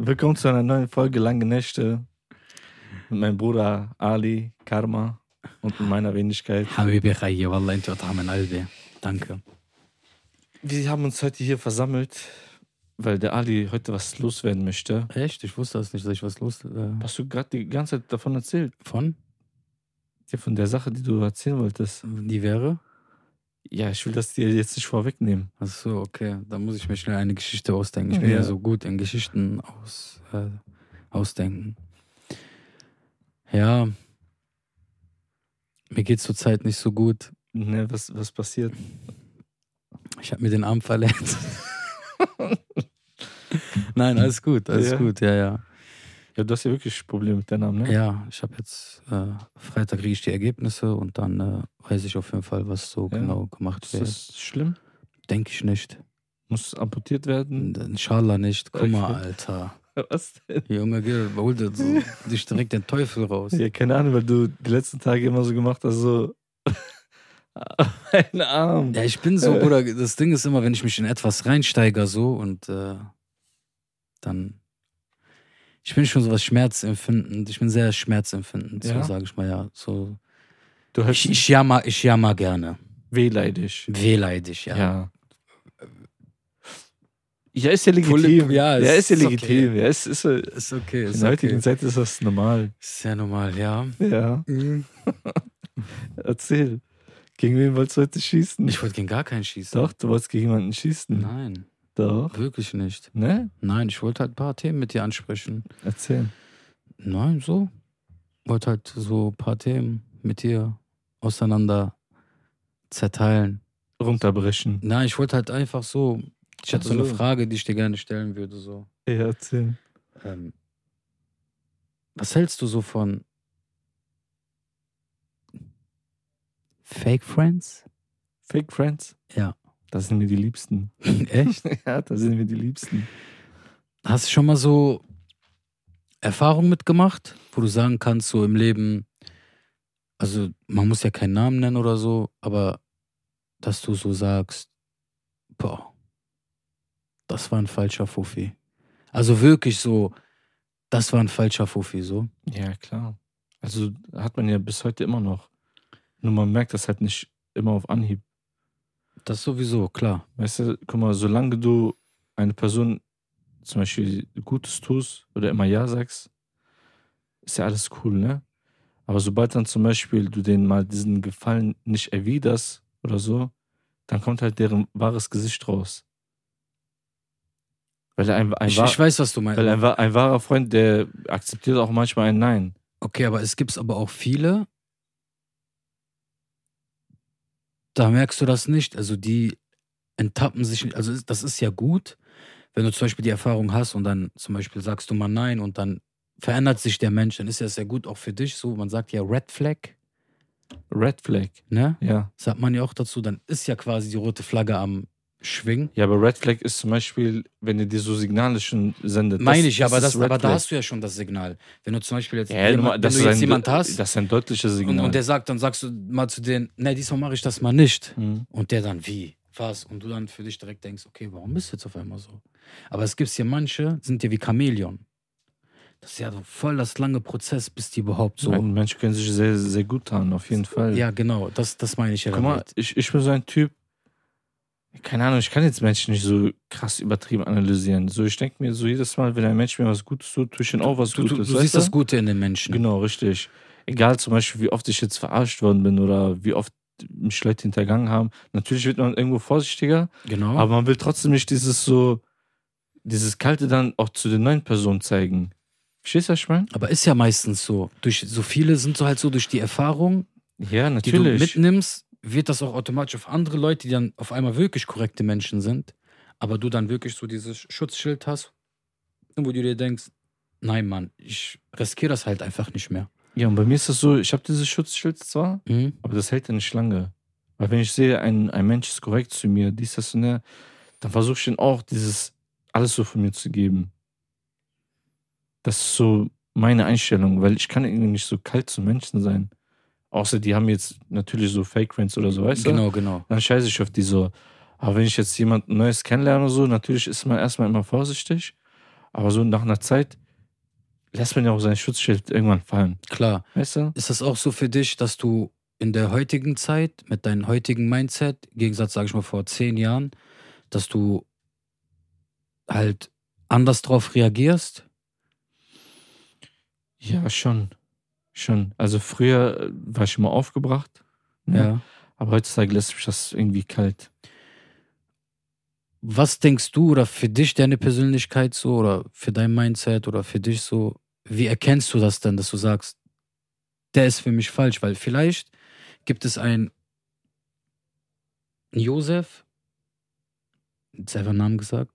Willkommen zu einer neuen Folge Lange Nächte mit meinem Bruder Ali, Karma und meiner Wenigkeit. Habibi Khayya, Wallah, intu albi. Danke. Wir haben uns heute hier versammelt, weil der Ali heute was loswerden möchte. Echt? Ich wusste das nicht, dass ich was los... Äh Hast du gerade die ganze Zeit davon erzählt? Von? Ja, von der Sache, die du erzählen wolltest. Die wäre? Ja, ich will das dir jetzt nicht vorwegnehmen. Ach so okay dann muss ich mir schnell eine Geschichte ausdenken ich bin ja, Ja. so gut in Geschichten aus äh, ausdenken ja mir geht's zurzeit nicht so gut Ne, was, was passiert? ich habe mir den Arm verletzt nein alles gut alles Ja. gut ja ja Ja, du hast ja wirklich Probleme mit deinem Namen, ne? Ja, ich habe jetzt äh, Freitag kriege ich die Ergebnisse und dann äh, weiß ich auf jeden Fall, was so Ja. genau gemacht Ist wird. das schlimm? Denke ich nicht. Muss amputiert werden? Inshallah nicht. Guck mal, Okay. Alter. Was denn? Junge, geh, hol dir so, dich direkt den Teufel raus. Ja, keine Ahnung, weil du die letzten Tage immer so gemacht hast, so. Mein Arm. Ja, ich bin so, Bruder, das Ding ist immer, wenn ich mich in etwas reinsteige so und äh, dann. Ich bin schon so was schmerzempfindend. Ich bin sehr schmerzempfindend, Ja? so sage ich mal, ja. So, Du hörst ich, ich, jammer, ich jammer gerne. wehleidig. Wehleidig, ja. Ja. Ja, ist ja legitim. Ja, ja, ist ja ist okay. legitim. Ja, ist, ist, in Ist okay, ist der heutigen okay. Zeit ist das normal. Ist ja normal, ja. Ja, erzähl. Gegen wen wolltest du heute schießen? Ich wollte gegen gar keinen schießen. Doch, du wolltest gegen jemanden schießen. Nein, Doch. wirklich nicht. Ne? Nein, ich wollte halt ein paar Themen mit dir ansprechen. Erzähl. Nein, so. Wollte halt so ein paar Themen mit dir auseinander zerteilen. Runterbrechen. Nein, ich wollte halt einfach so. Ich hatte so eine Ach so. Frage, die ich dir gerne stellen würde. So. Ja, erzähl. Ähm, was hältst du so von Fake Friends? Fake Friends? Ja. Das sind mir die Liebsten. Echt? ja, das sind mir die Liebsten. Hast du schon mal so Erfahrungen mitgemacht, wo du sagen kannst, so im Leben, also man muss ja keinen Namen nennen oder so, aber dass du so sagst, boah, das war ein falscher Fuffi. Also wirklich so, das war ein falscher Fuffi, so. Ja, klar. Also hat man ja bis heute immer noch. Nur man merkt das halt nicht immer auf Anhieb. Das sowieso, klar. Weißt du, guck mal, solange du eine Person zum Beispiel Gutes tust oder immer Ja sagst, ist ja alles cool, ne? Aber sobald dann zum Beispiel du denen mal diesen Gefallen nicht erwiderst oder so, dann kommt halt deren wahres Gesicht raus. Weil ein, ein, Ich, wahr- ich weiß, was du meinst. weil ein, ein wahrer Freund, der akzeptiert auch manchmal ein Nein. Okay, aber es gibt aber auch viele, da merkst du das nicht. Also die enttappen sich, also es- das ist ja gut, wenn du zum Beispiel die Erfahrung hast und dann zum Beispiel sagst du mal Nein und dann verändert sich der Mensch, dann ist ja sehr gut auch für dich so. Man sagt ja Red Flag, Red Flag, ne? ja. Sagt man ja auch dazu, dann ist ja quasi die rote Flagge am Schwingen. Ja, aber Red Flag ist zum Beispiel, wenn ihr dir so Signale schon sendet. Meine ich, ja, aber, das, Red aber da hast du ja schon das Signal. Wenn du zum Beispiel jetzt, Ja, jemand, das wenn du jetzt ein, jemand hast Das ist ein deutliches und, Signal. und der sagt, dann sagst du mal zu denen, ne, diesmal mache ich das mal nicht. Mhm. Und der dann, wie? Was? Und du dann für dich direkt denkst, okay, warum bist du jetzt auf einmal so? Aber es gibt hier manche, sind ja wie Chamäleon. Das ist ja so voll das lange Prozess, bis die überhaupt so. So. Menschen können sich sehr, sehr gut tun, auf jeden Fall. Ja, genau, das, das meine ich ja Guck mal, ich, ich bin so ein Typ, keine Ahnung, ich kann jetzt Menschen nicht so krass übertrieben analysieren. So, ich denke mir so jedes Mal, wenn ein Mensch mir was Gutes tut, tue ich ihm auch was Du, du, Gutes. du weißt siehst das Gute in den Menschen. Genau, richtig. Egal zum Beispiel, wie oft ich jetzt verarscht worden bin oder wie oft mich Leute hintergangen haben. Natürlich wird man irgendwo vorsichtiger, Genau. aber man will trotzdem nicht dieses so, dieses Kalte dann auch zu den neuen Personen zeigen. Verstehst du, was ich meine? Aber ist ja meistens so. Durch, so viele sind so halt so durch die Erfahrung, Ja, die du natürlich. mitnimmst, wird das auch automatisch auf andere Leute, die dann auf einmal wirklich korrekte Menschen sind, aber du dann wirklich so dieses Schutzschild hast, wo du dir denkst, nein, Mann, ich riskiere das halt einfach nicht mehr. Ja, und bei mir ist das so, ich habe dieses Schutzschild zwar, Mhm. aber das hält ja nicht lange. Weil wenn ich sehe, ein, ein Mensch ist korrekt zu mir, dies, das und der, dann versuche ich ihm auch dieses alles so von mir zu geben. Das ist so meine Einstellung, weil ich kann irgendwie nicht so kalt zu Menschen sein. Außer die haben jetzt natürlich so Fake Friends oder so, weißt du? Genau, genau. Dann scheiße ich auf die so. Aber wenn ich jetzt jemand Neues kennenlerne oder so, natürlich ist man erstmal immer vorsichtig. Aber so nach einer Zeit lässt man ja auch sein Schutzschild irgendwann fallen. Klar. Weißt du? Ist das auch so für dich, dass du in der heutigen Zeit mit deinem heutigen Mindset, im Gegensatz, sage ich mal, vor zehn Jahren, dass du halt anders drauf reagierst? Ja, schon. Schon. Also früher äh, war ich immer aufgebracht. ne? Ja. Aber heutzutage lässt mich das irgendwie kalt. Was denkst du oder für dich deine Persönlichkeit so oder für dein Mindset oder für dich so, wie erkennst du das denn, dass du sagst, der ist für mich falsch? Weil vielleicht gibt es einen Josef, selber Namen gesagt,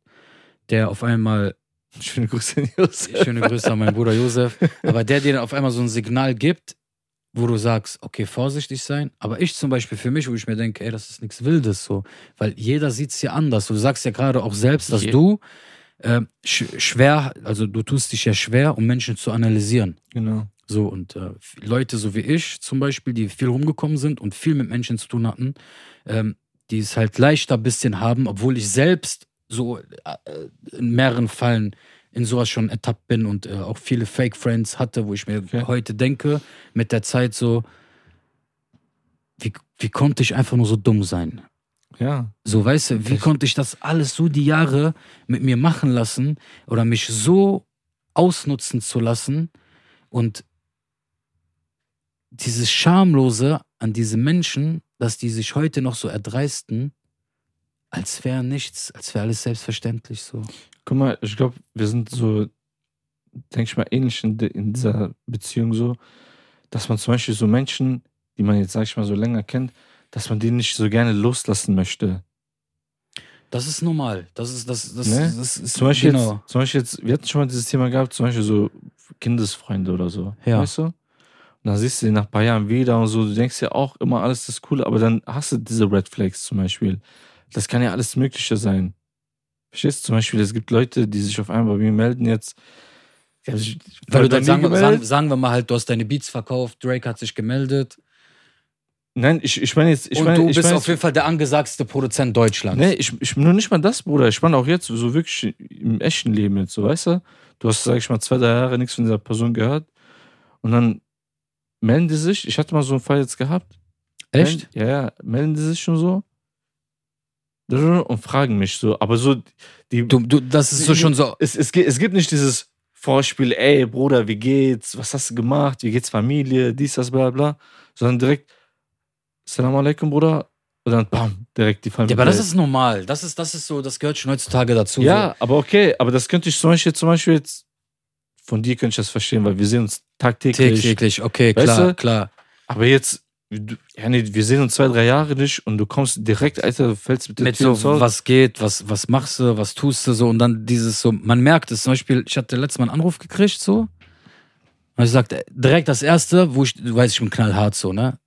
der auf einmal Schöne Grüße an Josef. Schöne Grüße an meinen Bruder Josef. Aber der dir dann auf einmal so ein Signal gibt, wo du sagst, okay, vorsichtig sein. Aber ich zum Beispiel für mich, wo ich mir denke, ey, das ist nichts Wildes so. Weil jeder sieht es ja anders. Du sagst ja gerade auch selbst, dass Je- du äh, sch schwer, also du tust dich ja schwer, um Menschen zu analysieren. Genau. So, und äh, Leute so wie ich zum Beispiel, die viel rumgekommen sind und viel mit Menschen zu tun hatten, ähm, die es halt leichter ein bisschen haben, obwohl ich selbst so äh, in mehreren Fällen in sowas schon ertappt bin und äh, auch viele Fake Friends hatte, wo ich mir Okay. heute denke, mit der Zeit so, wie, wie konnte ich einfach nur so dumm sein? Ja. So, weißt du, wie Das- konnte ich das alles so die Jahre mit mir machen lassen oder mich so ausnutzen zu lassen und dieses Schamlose an diese Menschen, dass die sich heute noch so erdreisten, als wäre nichts, als wäre alles selbstverständlich so. Guck mal, ich glaube, wir sind so, denke ich mal, ähnlich in, de- in dieser Beziehung so, dass man zum Beispiel so Menschen, die man jetzt, sag ich mal, so länger kennt, dass man die nicht so gerne loslassen möchte. Das ist normal. Das ist, das, das, Ne? das ist Zum Beispiel, genau. jetzt, zum Beispiel jetzt, wir hatten schon mal dieses Thema gehabt, zum Beispiel so Kindesfreunde oder so. Ja. Weißt du? Und dann siehst du die nach ein paar Jahren wieder und so, du denkst ja auch immer, alles ist cool, aber dann hast du diese Red Flags zum Beispiel. Das kann ja alles Mögliche sein. Verstehst du? Zum Beispiel, es gibt Leute, die sich auf einmal bei mir melden jetzt. Sich Weil du dann sagen, sagen, sagen wir mal halt, du hast deine Beats verkauft, Drake hat sich gemeldet Nein, ich, ich meine jetzt, ich und meine, du ich bist meine auf jeden Fall der angesagtste Produzent Deutschlands. Nee, ich, ich nur nicht mal das, Bruder. Ich meine auch jetzt, so wirklich im echten Leben jetzt, so, weißt du? Du hast, sag ich mal, zwei, drei Jahre nichts von dieser Person gehört. Und dann melden die sich. Ich hatte mal so einen Fall jetzt gehabt. Echt? Melden, ja, ja, melden die sich schon so. Und fragen mich so. Aber so, die. Du, du, das ist so schon so. Es, es, gibt- es gibt nicht dieses Vorspiel, ey, Bruder, wie geht's? Was hast du gemacht? Wie geht's Familie? Dies, das, bla, bla. Sondern direkt, Salam alaikum, Bruder. Und dann, bam, direkt die Ja, Familie. aber das ist normal. Das ist, das ist so, das gehört schon heutzutage dazu. Ja, aber okay, aber das könnte ich zum Beispiel, zum Beispiel jetzt, von dir könnte ich das verstehen, weil wir sehen uns So. tagtäglich. Täglich, okay, Weißt klar, du? klar. Aber jetzt, ja, nee, wir sehen uns zwei, drei Jahre nicht und du kommst direkt, Alter, fällst mit der Mit so, Haus. was geht, was, was machst du, was tust du so und dann dieses so, man merkt es. Zum Beispiel, ich hatte letztes Mal einen Anruf gekriegt, so. Und ich sagte, direkt das erste, wo ich, du weißt, ich bin knallhart so, ne?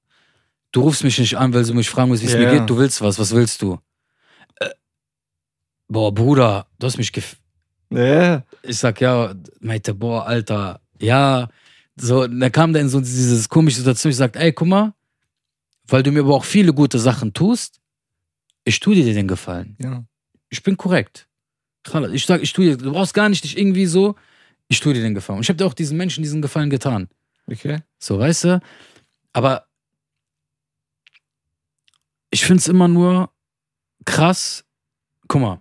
Du rufst mich nicht an, weil du mich fragen willst, wie es Ja, mir ja. geht. Du willst was, was willst du? Äh, boah, Bruder, du hast mich gef Ja, ich sag ja, meinte, boah, Alter, ja. So, dann kam in so dieses komische Situation. Ich sag, ey, guck mal, weil du mir aber auch viele gute Sachen tust, ich tu dir den Gefallen. ja. Ich bin korrekt. Ich sag, ich tu dir, du brauchst gar nicht dich irgendwie so, ich tu dir den Gefallen. Und ich habe dir auch diesen Menschen diesen Gefallen getan. Okay. So, weißt du? Aber ich find's immer nur krass. Guck mal.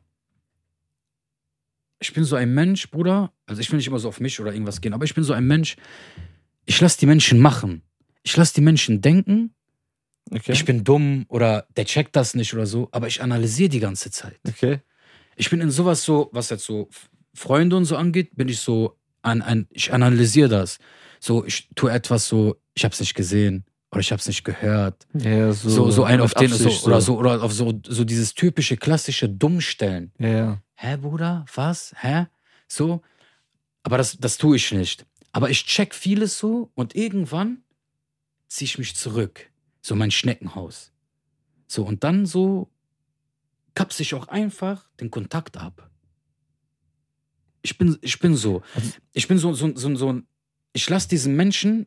Ich bin so ein Mensch, Bruder. Also ich will nicht immer so auf mich oder irgendwas gehen, aber ich bin so ein Mensch. Ich lass die Menschen machen. Ich lass die Menschen denken. Okay. Ich bin dumm oder der checkt das nicht oder so, aber ich analysiere die ganze Zeit. okay. Ich bin in sowas so, was jetzt so Freunde und so angeht, bin ich so an, an ich analysiere das. So, ich tue etwas so, ich hab's nicht gesehen oder ich hab's nicht gehört. Ja, so, So, so ein auf den so, Absicht oder so oder auf so, so dieses typische klassische Dummstellen. Ja, ja. Hä, Bruder? Was? Hä? So. Aber das, das tue ich nicht. Aber ich check vieles so und irgendwann ziehe ich mich zurück. So mein Schneckenhaus. So, und dann so kapse ich auch einfach den Kontakt ab. Ich bin, ich bin so. Also- Ich bin so, so, so, so ein. Ich lasse diesen Menschen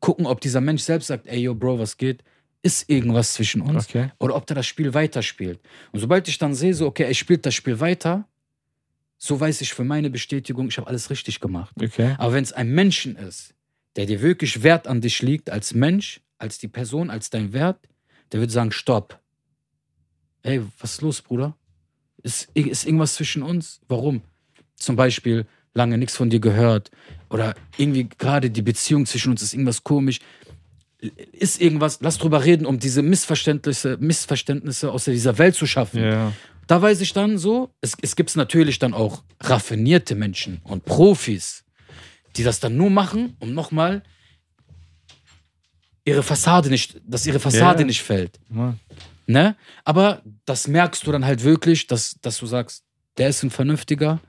gucken, ob dieser Mensch selbst sagt, ey, yo, Bro, was geht? Ist irgendwas zwischen uns? Okay. oder ob der das Spiel weiterspielt. Und sobald ich dann sehe, so, okay, er spielt das Spiel weiter, so weiß ich für meine Bestätigung, ich habe alles richtig gemacht. Okay. Aber wenn es ein Menschen ist, der dir wirklich Wert an dich liegt, als Mensch, als die Person, als dein Wert, der wird sagen, stopp. Ey, was ist los, Bruder? Ist, ist irgendwas zwischen uns? Warum? Zum Beispiel, lange nichts von dir gehört. Oder irgendwie gerade die Beziehung zwischen uns ist irgendwas komisch. Ist irgendwas, lass drüber reden, um diese Missverständnisse, Missverständnisse aus dieser Welt zu schaffen. Ja. Da weiß ich dann so, es, es gibt natürlich dann auch raffinierte Menschen und Profis, die das dann nur machen, um nochmal ihre Fassade nicht, dass ihre Fassade Ja. nicht fällt. Mann. Ne? Aber das merkst du dann halt wirklich, dass, dass du sagst, der ist ein vernünftiger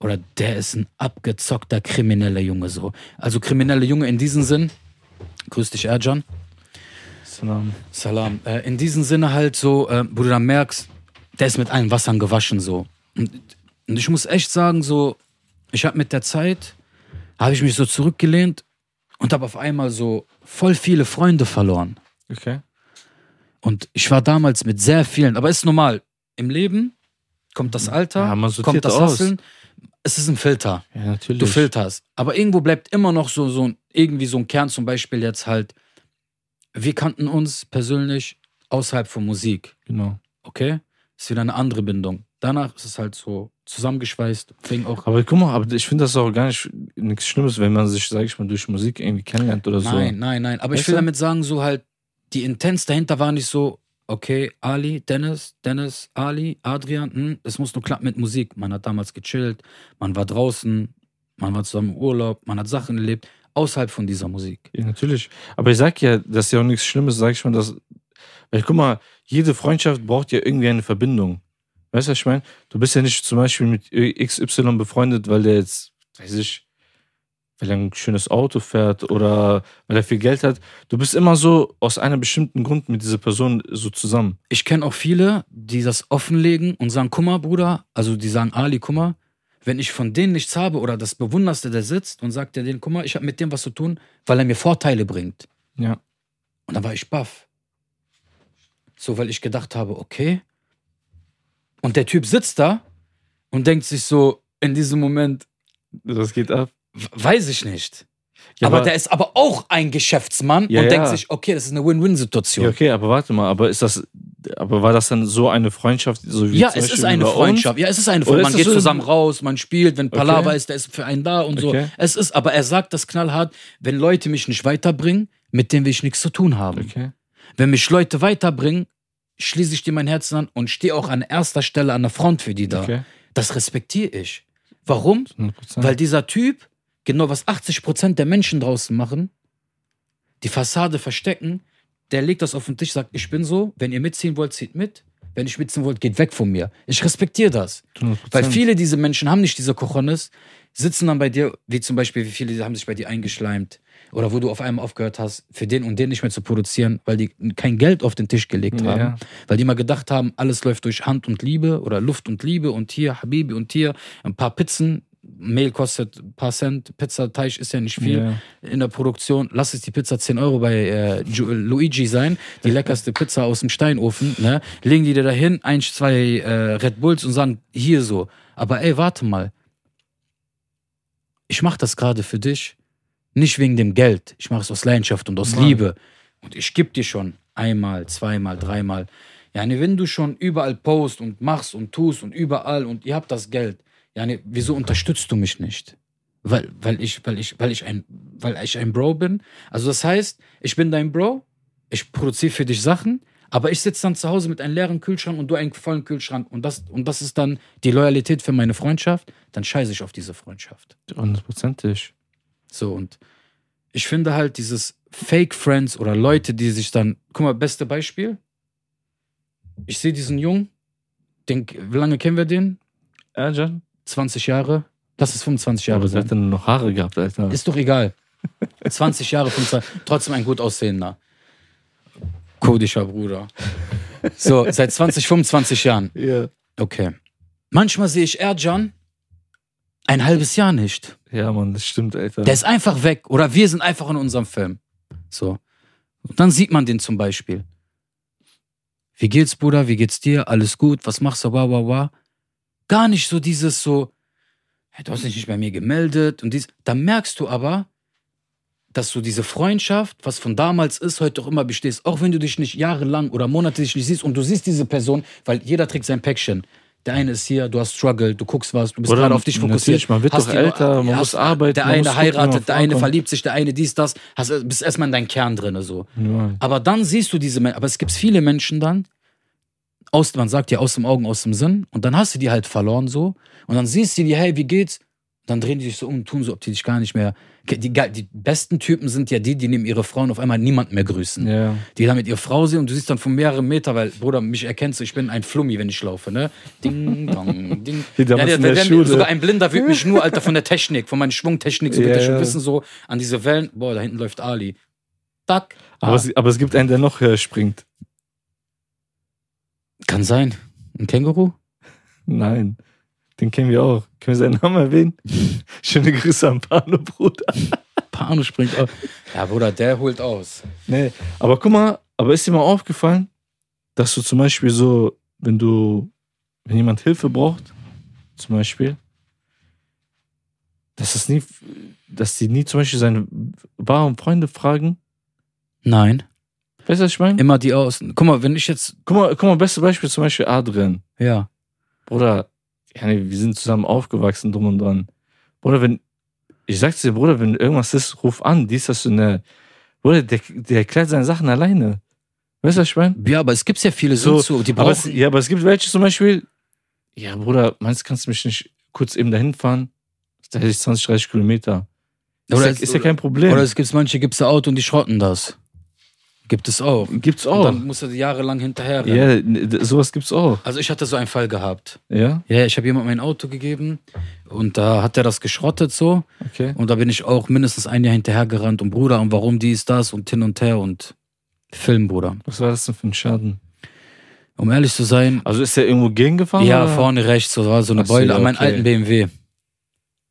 oder der ist ein abgezockter krimineller Junge so. Also krimineller Junge in diesem Sinn. Grüß dich, Erjan. Salam. Salam. Äh, in diesem Sinne halt so, äh, wo du dann merkst, der ist mit allen Wassern gewaschen so. Und, und ich muss echt sagen, so, ich habe mit der Zeit, habe ich mich so zurückgelehnt und habe auf einmal so voll viele Freunde verloren. Okay. Und ich war damals mit sehr vielen, aber ist normal. Im Leben kommt das Alter, Ja, kommt das aus. Hasseln. Es ist ein Filter. Ja, natürlich. Du filterst. Aber irgendwo bleibt immer noch so, so ein, irgendwie so ein Kern, zum Beispiel jetzt halt, wir kannten uns persönlich außerhalb von Musik. Genau. Okay? Ist wieder eine andere Bindung. Danach ist es halt so zusammengeschweißt. Fing auch. Aber guck mal, aber ich finde das auch gar nicht nichts Schlimmes, wenn man sich, sag ich mal, durch Musik irgendwie kennenlernt oder so. Nein, nein, nein. Aber ich will du? damit sagen, so halt, die Intenz dahinter war nicht so, okay, Ali, Dennis, Dennis, Ali, Adrian, hm, es muss nur klappen mit Musik. Man hat damals gechillt, man war draußen, man war zusammen im Urlaub, man hat Sachen erlebt, außerhalb von dieser Musik. Ja, natürlich. Aber ich sag ja, das ist ja auch nichts Schlimmes, sag ich mal, dass. Weil guck mal, jede Freundschaft braucht ja irgendwie eine Verbindung. Weißt du, was ich meine? Du bist ja nicht zum Beispiel mit XY befreundet, weil der jetzt, weiß ich, weil er ein schönes Auto fährt oder weil er viel Geld hat. Du bist immer so aus einem bestimmten Grund mit dieser Person so zusammen. Ich kenne auch viele, die das offenlegen und sagen, guck mal, Bruder, also die sagen, Ali, guck mal, wenn ich von denen nichts habe oder das Bewunderste, der sitzt und sagt dir denen, guck mal, ich habe mit dem was zu tun, weil er mir Vorteile bringt. Ja. Und dann war ich baff. So, weil ich gedacht habe, okay. Und der Typ sitzt da und denkt sich so in diesem Moment, Das geht ab. weiß ich nicht. Ja, aber, der ist aber auch ein Geschäftsmann Ja, und ja. denkt sich, okay, das ist eine Win-Win-Situation. Ja, okay, aber warte mal, aber ist das, aber war das dann so eine Freundschaft, so wie Ja, es ist eine bei uns? Freundschaft. Ja, es ist eine Freundschaft. Man ist geht so- zusammen raus, man spielt, wenn Palaver Okay. ist, der ist für einen da und so. Okay. Es ist, aber er sagt das knallhart, wenn Leute mich nicht weiterbringen, mit denen will ich nichts zu tun haben. Okay. Wenn mich Leute weiterbringen, schließe ich dir mein Herzen an und stehe auch an erster Stelle an der Front für die da. Okay. Das respektiere ich. Warum? 100%. Weil dieser Typ, genau was 80% der Menschen draußen machen, die Fassade verstecken, der legt das auf den Tisch, sagt, ich bin so, wenn ihr mitziehen wollt, zieht mit. Wenn ihr mitziehen wollt, geht weg von mir. Ich respektiere das. 100%. Weil viele diese Menschen haben nicht diese Cojones, sitzen dann bei dir, wie zum Beispiel, wie viele haben sich bei dir eingeschleimt. Oder wo du auf einmal aufgehört hast, für den und den nicht mehr zu produzieren, weil die kein Geld auf den Tisch gelegt Ja. haben. Weil die immer gedacht haben, alles läuft durch Hand und Liebe oder Luft und Liebe und hier Habibi und hier ein paar Pizzen. Mehl kostet ein paar Cent, Pizzateig ist ja nicht viel Ja. in der Produktion. Lass es die Pizza 10 Euro bei äh, Luigi sein, die leckerste Pizza aus dem Steinofen. Ne? Legen die dir dahin, ein, zwei äh, Red Bulls und sagen, hier so. Aber ey, warte mal. Ich mache das gerade für dich, nicht wegen dem Geld. Ich mache es aus Leidenschaft und aus Mann. Liebe. Und ich gebe dir schon einmal, zweimal, dreimal. Ja, ne, wenn du schon überall post und machst und tust und überall und ihr habt das Geld, ja, ne, wieso unterstützt du mich nicht? Weil, weil ich, weil ich, weil ich ein, weil ich ein Bro bin. Also das heißt, ich bin dein Bro, ich produziere für dich Sachen, aber ich sitze dann zu Hause mit einem leeren Kühlschrank und du einen vollen Kühlschrank und das, und das ist dann die Loyalität für meine Freundschaft, dann scheiße ich auf diese Freundschaft. Hundertprozentig. So, und ich finde halt dieses Fake Friends oder Leute, die sich dann, guck mal, beste Beispiel. Ich sehe diesen Jungen, denk, wie lange kennen wir den? Erjan? 20 Jahre? Lass es 25 Ja, Jahre aber der sein. hat dann noch Haare gehabt, Alter. Ist doch egal. 20 Jahre, 25, trotzdem ein gut aussehender. Kodischer Bruder. So, seit 20, 25 Jahren. ja. Okay. Manchmal sehe ich Erjan ein halbes Jahr nicht. ja, Mann, das stimmt, Alter. Der ist einfach weg. Oder wir sind einfach in unserem Film. So. Und dann sieht man den zum Beispiel. Wie geht's, Bruder? Wie geht's dir? Alles gut? Was machst du? Wow, wow, wow. Gar nicht so dieses so, hey, du hast dich nicht bei mir gemeldet und dies. Da merkst du aber, dass du diese Freundschaft, was von damals ist, heute auch immer bestehst. Auch wenn du dich nicht jahrelang oder monatlich nicht siehst und du siehst diese Person, weil jeder trägt sein Päckchen. Der eine ist hier, du hast Struggle, du guckst was, du bist gerade auf dich fokussiert. man wird hast doch die- älter, man hast- muss arbeiten, Der eine heiratet, der eine verliebt sich, der eine dies, das. Hast, bist erstmal in deinem Kern drin. So. Ja. Aber dann siehst du diese Menschen, aber es gibt viele Menschen dann, aus, man sagt ja aus dem Augen, aus dem Sinn, und dann hast du die halt verloren so, und dann siehst du die, hey, wie geht's? Dann drehen die sich so um und tun so, ob die dich gar nicht mehr. Die, die besten Typen sind ja die, die neben ihre Frauen auf einmal niemanden mehr grüßen. ja. Die dann mit ihrer Frau sehen und du siehst dann von mehreren Meter, weil, Bruder, mich erkennst du, ich bin ein Flummi, wenn ich laufe, ne? Ding, dong, ding. In der wenn- Schule. Sogar ein Blinder wird mich nur, Alter, von der Technik, von meiner Schwungtechnik, so wird Ja, er schon ja. wissen, so an diese Wellen, boah, da hinten läuft Ali. Tack. Aber, Ah. es, aber es gibt einen, der noch höher springt. Kann sein. Ein Känguru? Nein. Den kennen wir auch. Können wir seinen Namen erwähnen? Schöne Grüße an Pano, Bruder. Pano springt auf. Ja, Bruder, der holt aus. Nee, aber guck mal, aber ist dir mal aufgefallen, dass du zum Beispiel so, wenn du, wenn jemand Hilfe braucht, zum Beispiel, dass es nie, dass die nie zum Beispiel seine wahren Freunde fragen? Nein. Weißt du, was ich meine? Immer die Außen. Guck mal, wenn ich jetzt. Guck mal, guck mal, beste Beispiel zum Beispiel Adrian. Ja. Bruder, ja, nee, wir sind zusammen aufgewachsen, drum und dran. Bruder, wenn, ich sag's dir, Bruder, wenn irgendwas ist, ruf an, dies, das und eine, Bruder, der, der erklärt seine Sachen alleine. Weißt du, was ich meine? Ja, aber es gibt ja viele So, so, die Aber es, ja, aber es gibt welche zum Beispiel, ja, Bruder, meinst du, kannst du mich nicht kurz eben dahin fahren? Da hätte ich 20, 30 Kilometer. Ist, Oder ja, ist ja kein Problem. Oder es gibt manche, gibt's ein Auto und die schrotten das. Gibt es auch. gibt's Und auch. dann musst du jahrelang hinterher rennen. Ja, n- sowas gibt's auch. Also ich hatte so einen Fall gehabt. Ja, Ja, ich habe jemandem mein Auto gegeben und da hat er das geschrottet so. okay. Und da bin ich auch mindestens ein Jahr hinterher gerannt und Bruder, und warum dies, das und hin und her und Film, Bruder. Was war das denn für ein Schaden? Um ehrlich zu sein, Also ist der irgendwo gegengefahren? ja, oder? vorne rechts, so war so eine Ach so, Beule ja, an meinem okay. alten BMW.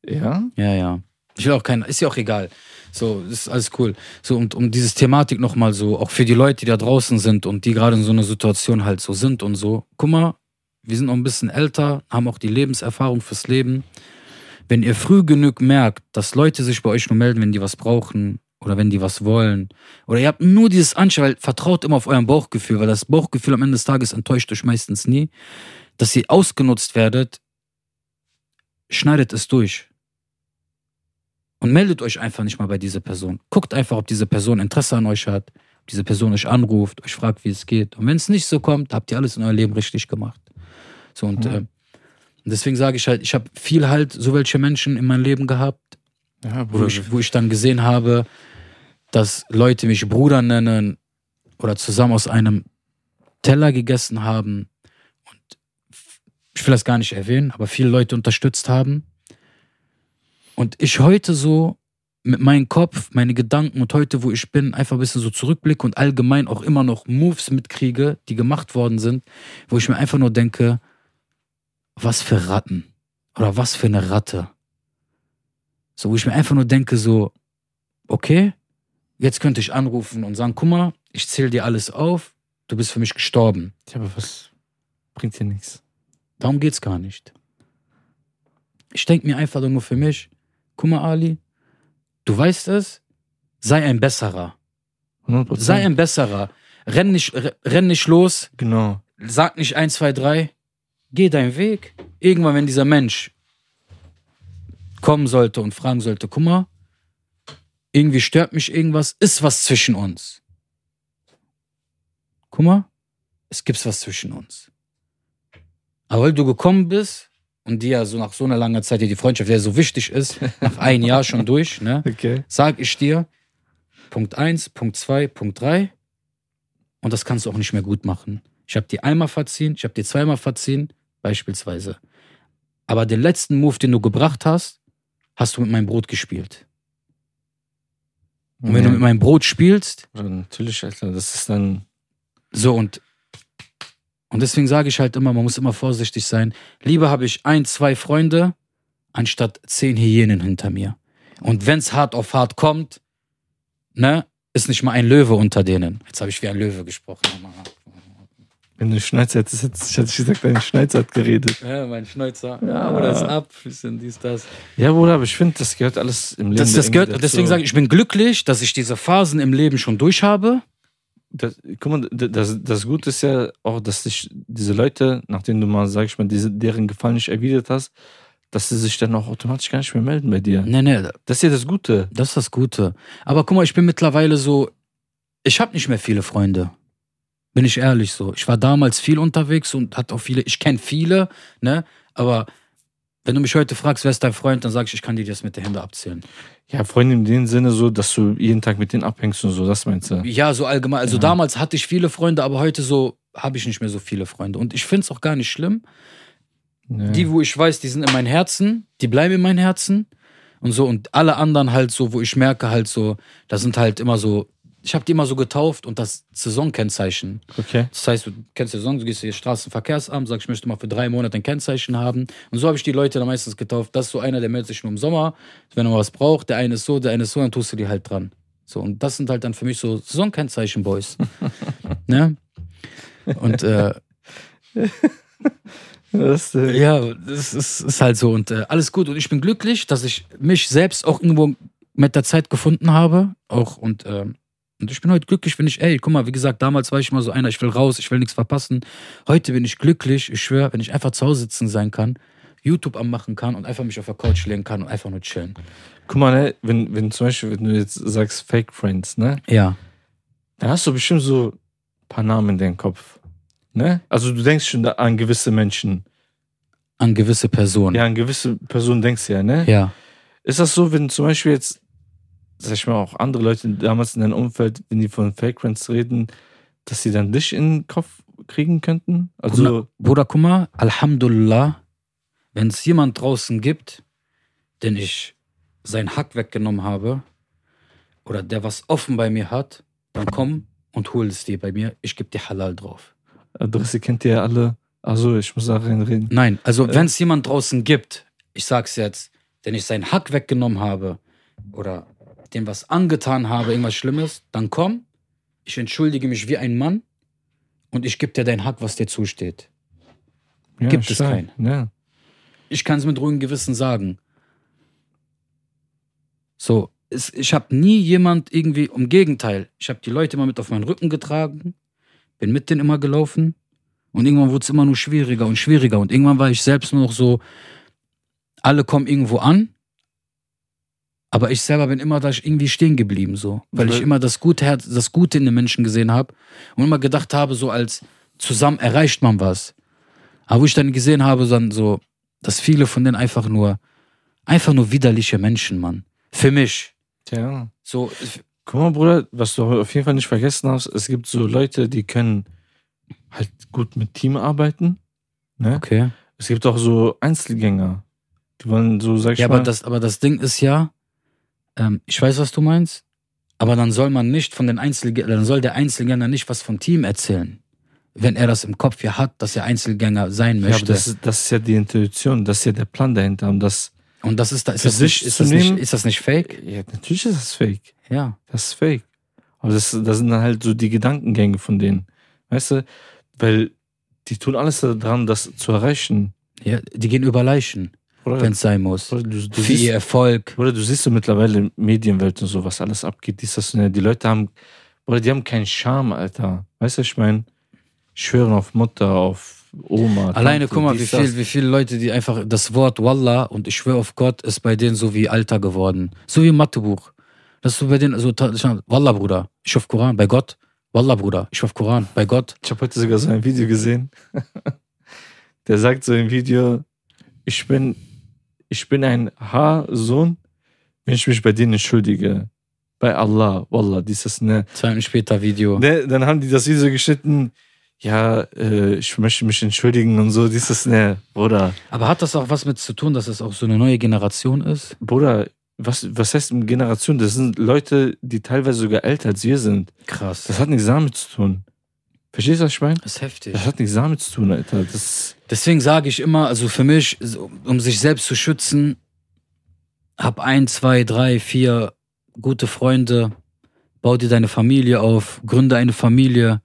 Ja? Ja, ja. Ich will auch keinen, ist ja auch egal. So, ist alles cool. So, und um dieses Thematik nochmal so, auch für die Leute, die da draußen sind und die gerade in so einer Situation halt so sind und so. Guck mal, wir sind auch ein bisschen älter, haben auch die Lebenserfahrung fürs Leben. Wenn ihr früh genug merkt, dass Leute sich bei euch nur melden, wenn die was brauchen oder wenn die was wollen, oder ihr habt nur dieses Anschauen, weil vertraut immer auf euer Bauchgefühl, weil das Bauchgefühl am Ende des Tages enttäuscht euch meistens nie, dass ihr ausgenutzt werdet, schneidet es durch. Und meldet euch einfach nicht mal bei dieser Person. Guckt einfach, ob diese Person Interesse an euch hat, ob diese Person euch anruft, euch fragt, wie es geht. Und wenn es nicht so kommt, habt ihr alles in eurem Leben richtig gemacht. So und, Ja. äh, deswegen sage ich halt, ich habe viel halt so welche Menschen in meinem Leben gehabt, Ja, wo ich, wo ich dann gesehen habe, dass Leute mich Bruder nennen oder zusammen aus einem Teller gegessen haben und ich will das gar nicht erwähnen, aber viele Leute unterstützt haben. Und ich heute so mit meinem Kopf, meine Gedanken und heute, wo ich bin, einfach ein bisschen so zurückblicke und allgemein auch immer noch Moves mitkriege, die gemacht worden sind, wo ich mir einfach nur denke, was für Ratten oder was für eine Ratte. So, wo ich mir einfach nur denke, so, okay, jetzt könnte ich anrufen und sagen, guck mal, ich zähle dir alles auf, du bist für mich gestorben. Ja, aber was bringt dir nichts? Darum geht's gar nicht. Ich denke mir einfach nur für mich, guck mal, Ali, du weißt es, sei ein besserer. 100%. Sei ein besserer. Renn nicht, re- renn nicht los, Genau. sag nicht eins, zwei, drei, geh deinen Weg. Irgendwann, wenn dieser Mensch kommen sollte und fragen sollte, guck mal, irgendwie stört mich irgendwas, ist was zwischen uns. Guck mal, es gibt was zwischen uns. Aber weil du gekommen bist und dir ja so nach so einer langen Zeit die Freundschaft, die ja so wichtig ist, nach einem Jahr schon durch, ne, Okay. sag ich dir, Punkt 1, Punkt 2, Punkt 3 und das kannst du auch nicht mehr gut machen. Ich habe dir einmal verziehen, ich habe dir zweimal verziehen, beispielsweise. Aber den letzten Move, den du gebracht hast, hast du mit meinem Brot gespielt. Und wenn du mit meinem Brot spielst, Ja, natürlich, Alter. Das ist dann. so und und deswegen sage ich halt immer, man muss immer vorsichtig sein. Lieber habe ich ein, zwei Freunde, anstatt zehn Hyänen hinter mir. Und wenn's hart auf hart kommt, ne, ist nicht mal ein Löwe unter denen. Jetzt habe ich wie ein Löwe gesprochen. Wenn du Schneizer hättest, hätte ich gesagt, dein Schneizer hat geredet. Ja, mein Schneuzer. Ja. oder ist ab, bisschen dies, das. Ja, Bruder, aber ich finde, das gehört alles im Leben. Das, das gehört, deswegen sage ich, ich bin glücklich, dass ich diese Phasen im Leben schon durch habe. Das, guck mal, das, das Gute ist ja auch, dass sich diese Leute, nachdem du mal, sag ich mal, diese, deren Gefallen nicht erwidert hast, dass sie sich dann auch automatisch gar nicht mehr melden bei dir. Nee, nee, Das ist ja das Gute. das ist das Gute. Aber guck mal, ich bin mittlerweile so, ich habe nicht mehr viele Freunde. Bin ich ehrlich so. Ich war damals viel unterwegs und hatte auch viele, ich kenne viele, ne? Aber wenn du mich heute fragst, wer ist dein Freund, dann sage ich, ich kann dir das mit den Händen abzählen. Ja, Freunde in dem Sinne so, dass du jeden Tag mit denen abhängst und so, das meinst du? Ja, so allgemein. Also Ja. damals hatte ich viele Freunde, aber heute so habe ich nicht mehr so viele Freunde. Und ich finde es auch gar nicht schlimm. Ja. Die, wo ich weiß, die sind in meinem Herzen, die bleiben in meinem Herzen. Und so, und alle anderen halt so, wo ich merke halt so, da sind halt immer so, ich habe die immer so getauft und das Saisonkennzeichen. Okay. Das heißt, du kennst die Saison, du gehst hier Straßenverkehrsamt, sagst, ich möchte mal für drei Monate ein Kennzeichen haben. Und so habe ich die Leute dann meistens getauft. Das ist so einer, der meldet sich nur im Sommer, wenn er mal was braucht. Der eine ist so, der eine ist so, dann tust du die halt dran. So, und das sind halt dann für mich so Saisonkennzeichen-Boys. ne? Und äh, Das, äh, ja, das ist, ist halt so. Und äh, alles gut. Und ich bin glücklich, dass ich mich selbst auch irgendwo mit der Zeit gefunden habe. Auch und, ähm, und ich bin heute glücklich, wenn ich, ey, guck mal, wie gesagt, damals war ich immer so einer, ich will raus, ich will nichts verpassen. Heute bin ich glücklich, ich schwöre, wenn ich einfach zu Hause sitzen sein kann, YouTube anmachen kann und einfach mich auf der Couch legen kann und einfach nur chillen. guck mal, ne, wenn, wenn zum Beispiel, wenn du jetzt sagst Fake Friends, ne, Ja. dann hast du bestimmt so ein paar Namen in deinem Kopf. Ne? Also du denkst schon an gewisse Menschen. An gewisse Personen. Ja, an gewisse Personen denkst du ja, ne? Ja. Ist das so, wenn zum Beispiel jetzt, sag ich mal, auch andere Leute damals in deinem Umfeld, wenn die von Fake Friends reden, dass sie dann dich in den Kopf kriegen könnten? Also, Bruder, guck mal, Alhamdulillah, wenn es jemand draußen gibt, den ich sein Hack weggenommen habe oder der was offen bei mir hat, dann komm und hol es dir bei mir. Ich gebe dir Halal drauf. Adresse kennt ihr ja alle. Also, ich muss da reinreden. Nein, also Äh. wenn es jemand draußen gibt, ich sag's jetzt, den ich sein Hack weggenommen habe oder dem was angetan habe, irgendwas Schlimmes, dann komm, ich entschuldige mich wie ein Mann und ich gebe dir dein Hack, was dir zusteht. Ja, Gibt es stark. Ja. Ich kann es mit ruhigem Gewissen sagen. So, es, ich habe nie jemand irgendwie, im Gegenteil, ich habe die Leute immer mit auf meinen Rücken getragen, bin mit denen immer gelaufen und irgendwann wurde es immer nur schwieriger und schwieriger und irgendwann war ich selbst nur noch so, alle kommen irgendwo an, aber ich selber bin immer da irgendwie stehen geblieben, so, weil ich immer das Gute, Herz- das Gute in den Menschen gesehen habe und immer gedacht habe, so als zusammen erreicht man was. Aber wo ich dann gesehen habe, dann so, dass viele von denen einfach nur, einfach nur widerliche Menschen, Mann. Für mich. Tja. So, Guck mal, Bruder, was du auf jeden Fall nicht vergessen hast, es gibt so Leute, die können halt gut mit Team arbeiten. Ne? okay. Es gibt auch so Einzelgänger. Die wollen so, sag ich Ja, mal. aber das, aber das Ding ist ja, ähm, ich weiß, was du meinst, aber dann soll man nicht von den Einzelgängern, dann soll der Einzelgänger nicht was vom Team erzählen. Wenn er das im Kopf ja hat, dass er Einzelgänger sein ja, möchte. das, ist, das ist ja die Intuition, das ist ja der Plan dahinter. Und das, Und das ist, da, ist, das nicht, ist, das nicht, ist das nicht fake? ja, natürlich ist das fake. Ja. Das ist fake. Aber das, das sind dann halt so die Gedankengänge von denen. Weißt du? Weil die tun alles daran, das zu erreichen. ja. Die gehen über Leichen, wenn es sein muss. oder, du, du, Für siehst, ihr Erfolg. oder du siehst so mittlerweile in Medienwelt und so, was alles abgeht. Dies, das. Die Leute haben, oder die haben keinen Charme, Alter. Weißt du, ich meine, schwören auf Mutter, auf Oma. Alleine Tante, guck mal, wie, viel, wie viele Leute, die einfach das Wort Wallah und ich schwöre auf Gott, ist bei denen so wie Alter geworden. So wie im Mathebuch. Das ist so bei denen so, ta- Wallah, Bruder, ich auf Koran, bei Gott. Wallah, Bruder, ich auf Koran, bei Gott. Ich habe heute sogar so ein Video gesehen. Der sagt so im Video, ich bin, ich bin ein Haarsohn, wenn ich mich bei denen entschuldige. Bei Allah, Wallah, dieses, ne. Zwei Minuten später Video. ne dann haben die das Video geschnitten, ja, äh, ich möchte mich entschuldigen und so, dieses, ne, Bruder. Aber hat das auch was mit zu tun, dass es auch so eine neue Generation ist? Bruder, was, was heißt Generation? Das sind Leute, die teilweise sogar älter als wir sind. Krass. Das hat nichts damit zu tun. Verstehst du, was ich meine? Das ist heftig. Das hat nichts damit zu tun, Alter. Das, Deswegen sage ich immer, also für mich, um sich selbst zu schützen, hab ein, zwei, drei, vier gute Freunde, bau dir deine Familie auf, gründe eine Familie,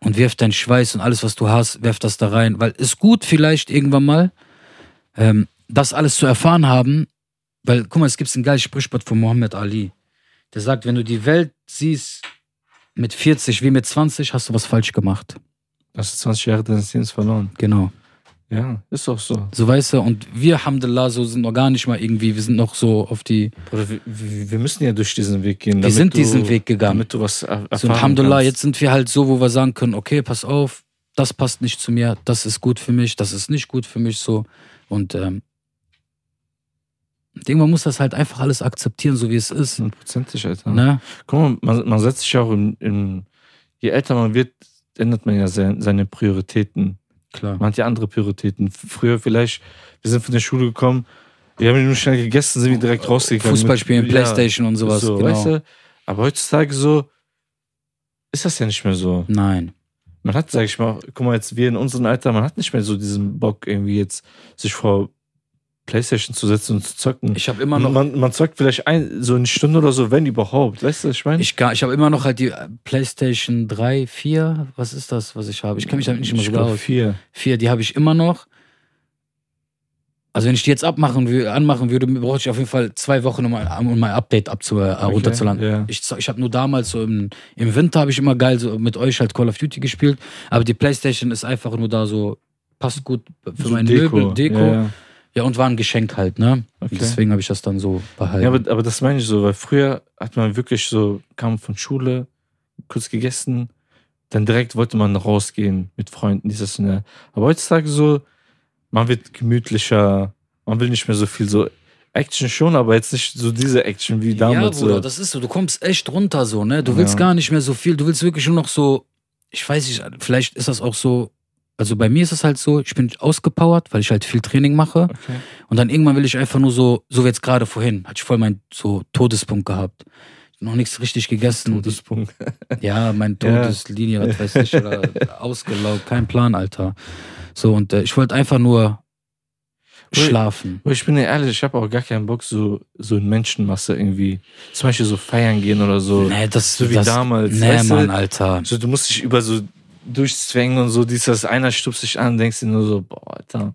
und wirf deinen Schweiß und alles, was du hast, werf das da rein. Weil ist gut vielleicht irgendwann mal, ähm, das alles zu erfahren haben. Weil, guck mal, es gibt ein geiles Sprichwort von Muhammad Ali. Der sagt, wenn du die Welt siehst mit 40 wie mit 20, hast du was falsch gemacht. Hast du 20 Jahre deines Lebens verloren. Genau. Ja, ist doch so. So weißt du, und wir, Alhamdulillah, so sind noch gar nicht mal irgendwie, wir sind noch so auf die. Oder wir, wir müssen ja durch diesen Weg gehen. Wir sind du, diesen Weg gegangen. Damit du was er erfahren So, und Alhamdulillah, kannst. jetzt sind wir halt so, wo wir sagen können, okay, pass auf, das passt nicht zu mir, das ist gut für mich, das ist nicht gut für mich so. Und ähm, irgendwann muss das halt einfach alles akzeptieren, so wie es ist. Hundertprozentig, Alter. Ne? Guck mal, man, man setzt sich auch in, in. Je älter man wird, ändert man ja sein, seine Prioritäten. Klar. Man hat ja andere Prioritäten. Früher vielleicht, wir sind von der Schule gekommen, wir haben nur schnell gegessen, sind wir direkt rausgegangen. Fußball spielen, ja, Playstation und sowas. so, genau. weißt du? Aber heutzutage so ist das ja nicht mehr so. Nein. Man hat, sag ich mal, guck mal, jetzt wir in unserem Alter, man hat nicht mehr so diesen Bock, irgendwie jetzt sich vor Playstation zu setzen und zu zocken. Ich habe immer noch. man, man zockt vielleicht ein, so eine Stunde oder so, wenn überhaupt. Weißt du, was ich meine? Ich, ich habe immer noch halt die äh, PlayStation 3, 4. Was ist das, was ich habe? Ich kenne mich damit nicht mehr so aus. vier. 4, die habe ich immer noch. Also wenn ich die jetzt abmachen, anmachen würde, brauche ich auf jeden Fall zwei Wochen, um, um mein Update abzu, äh, runterzuladen. ja. Ich, ich habe nur damals so im, im Winter habe ich immer geil so mit euch halt Call of Duty gespielt, aber die Playstation ist einfach nur da so, passt gut für So meine Möbel, Deko. Ja, Ja, und war ein Geschenk halt, ne? Okay. Deswegen habe ich das dann so behalten. ja aber, aber das meine ich so, weil früher hat man wirklich so, kam von Schule, kurz gegessen, dann direkt wollte man rausgehen mit Freunden, dieses und das. Aber heutzutage so, man wird gemütlicher, man will nicht mehr so viel so Action schon, aber jetzt nicht so diese Action wie damals. Ja, Bruder, so. das ist so, du kommst echt runter so, ne? Du willst Ja. gar nicht mehr so viel, du willst wirklich nur noch so, ich weiß nicht, vielleicht ist das auch so, also bei mir ist es halt so, ich bin ausgepowert, weil ich halt viel Training mache Okay. und dann irgendwann will ich einfach nur so, so wie jetzt gerade vorhin, hatte ich voll meinen so Todespunkt gehabt. Noch nichts richtig gegessen. Todespunkt. Ja, mein Ja. Todeslinie, was weiß ich, oder ausgelaugt, kein Plan, Alter. So, und äh, ich wollte einfach nur schlafen. Aber ich bin dir ehrlich, ich habe auch gar keinen Bock, so, so in Menschenmasse irgendwie, zum Beispiel so feiern gehen oder so. Nee, das so wie das, damals, Nee, weißt? Mann, Alter. So, du musst dich über so durchzwängen und so, dies, das, einer stupst dich an, denkst dir nur so, boah, Alter.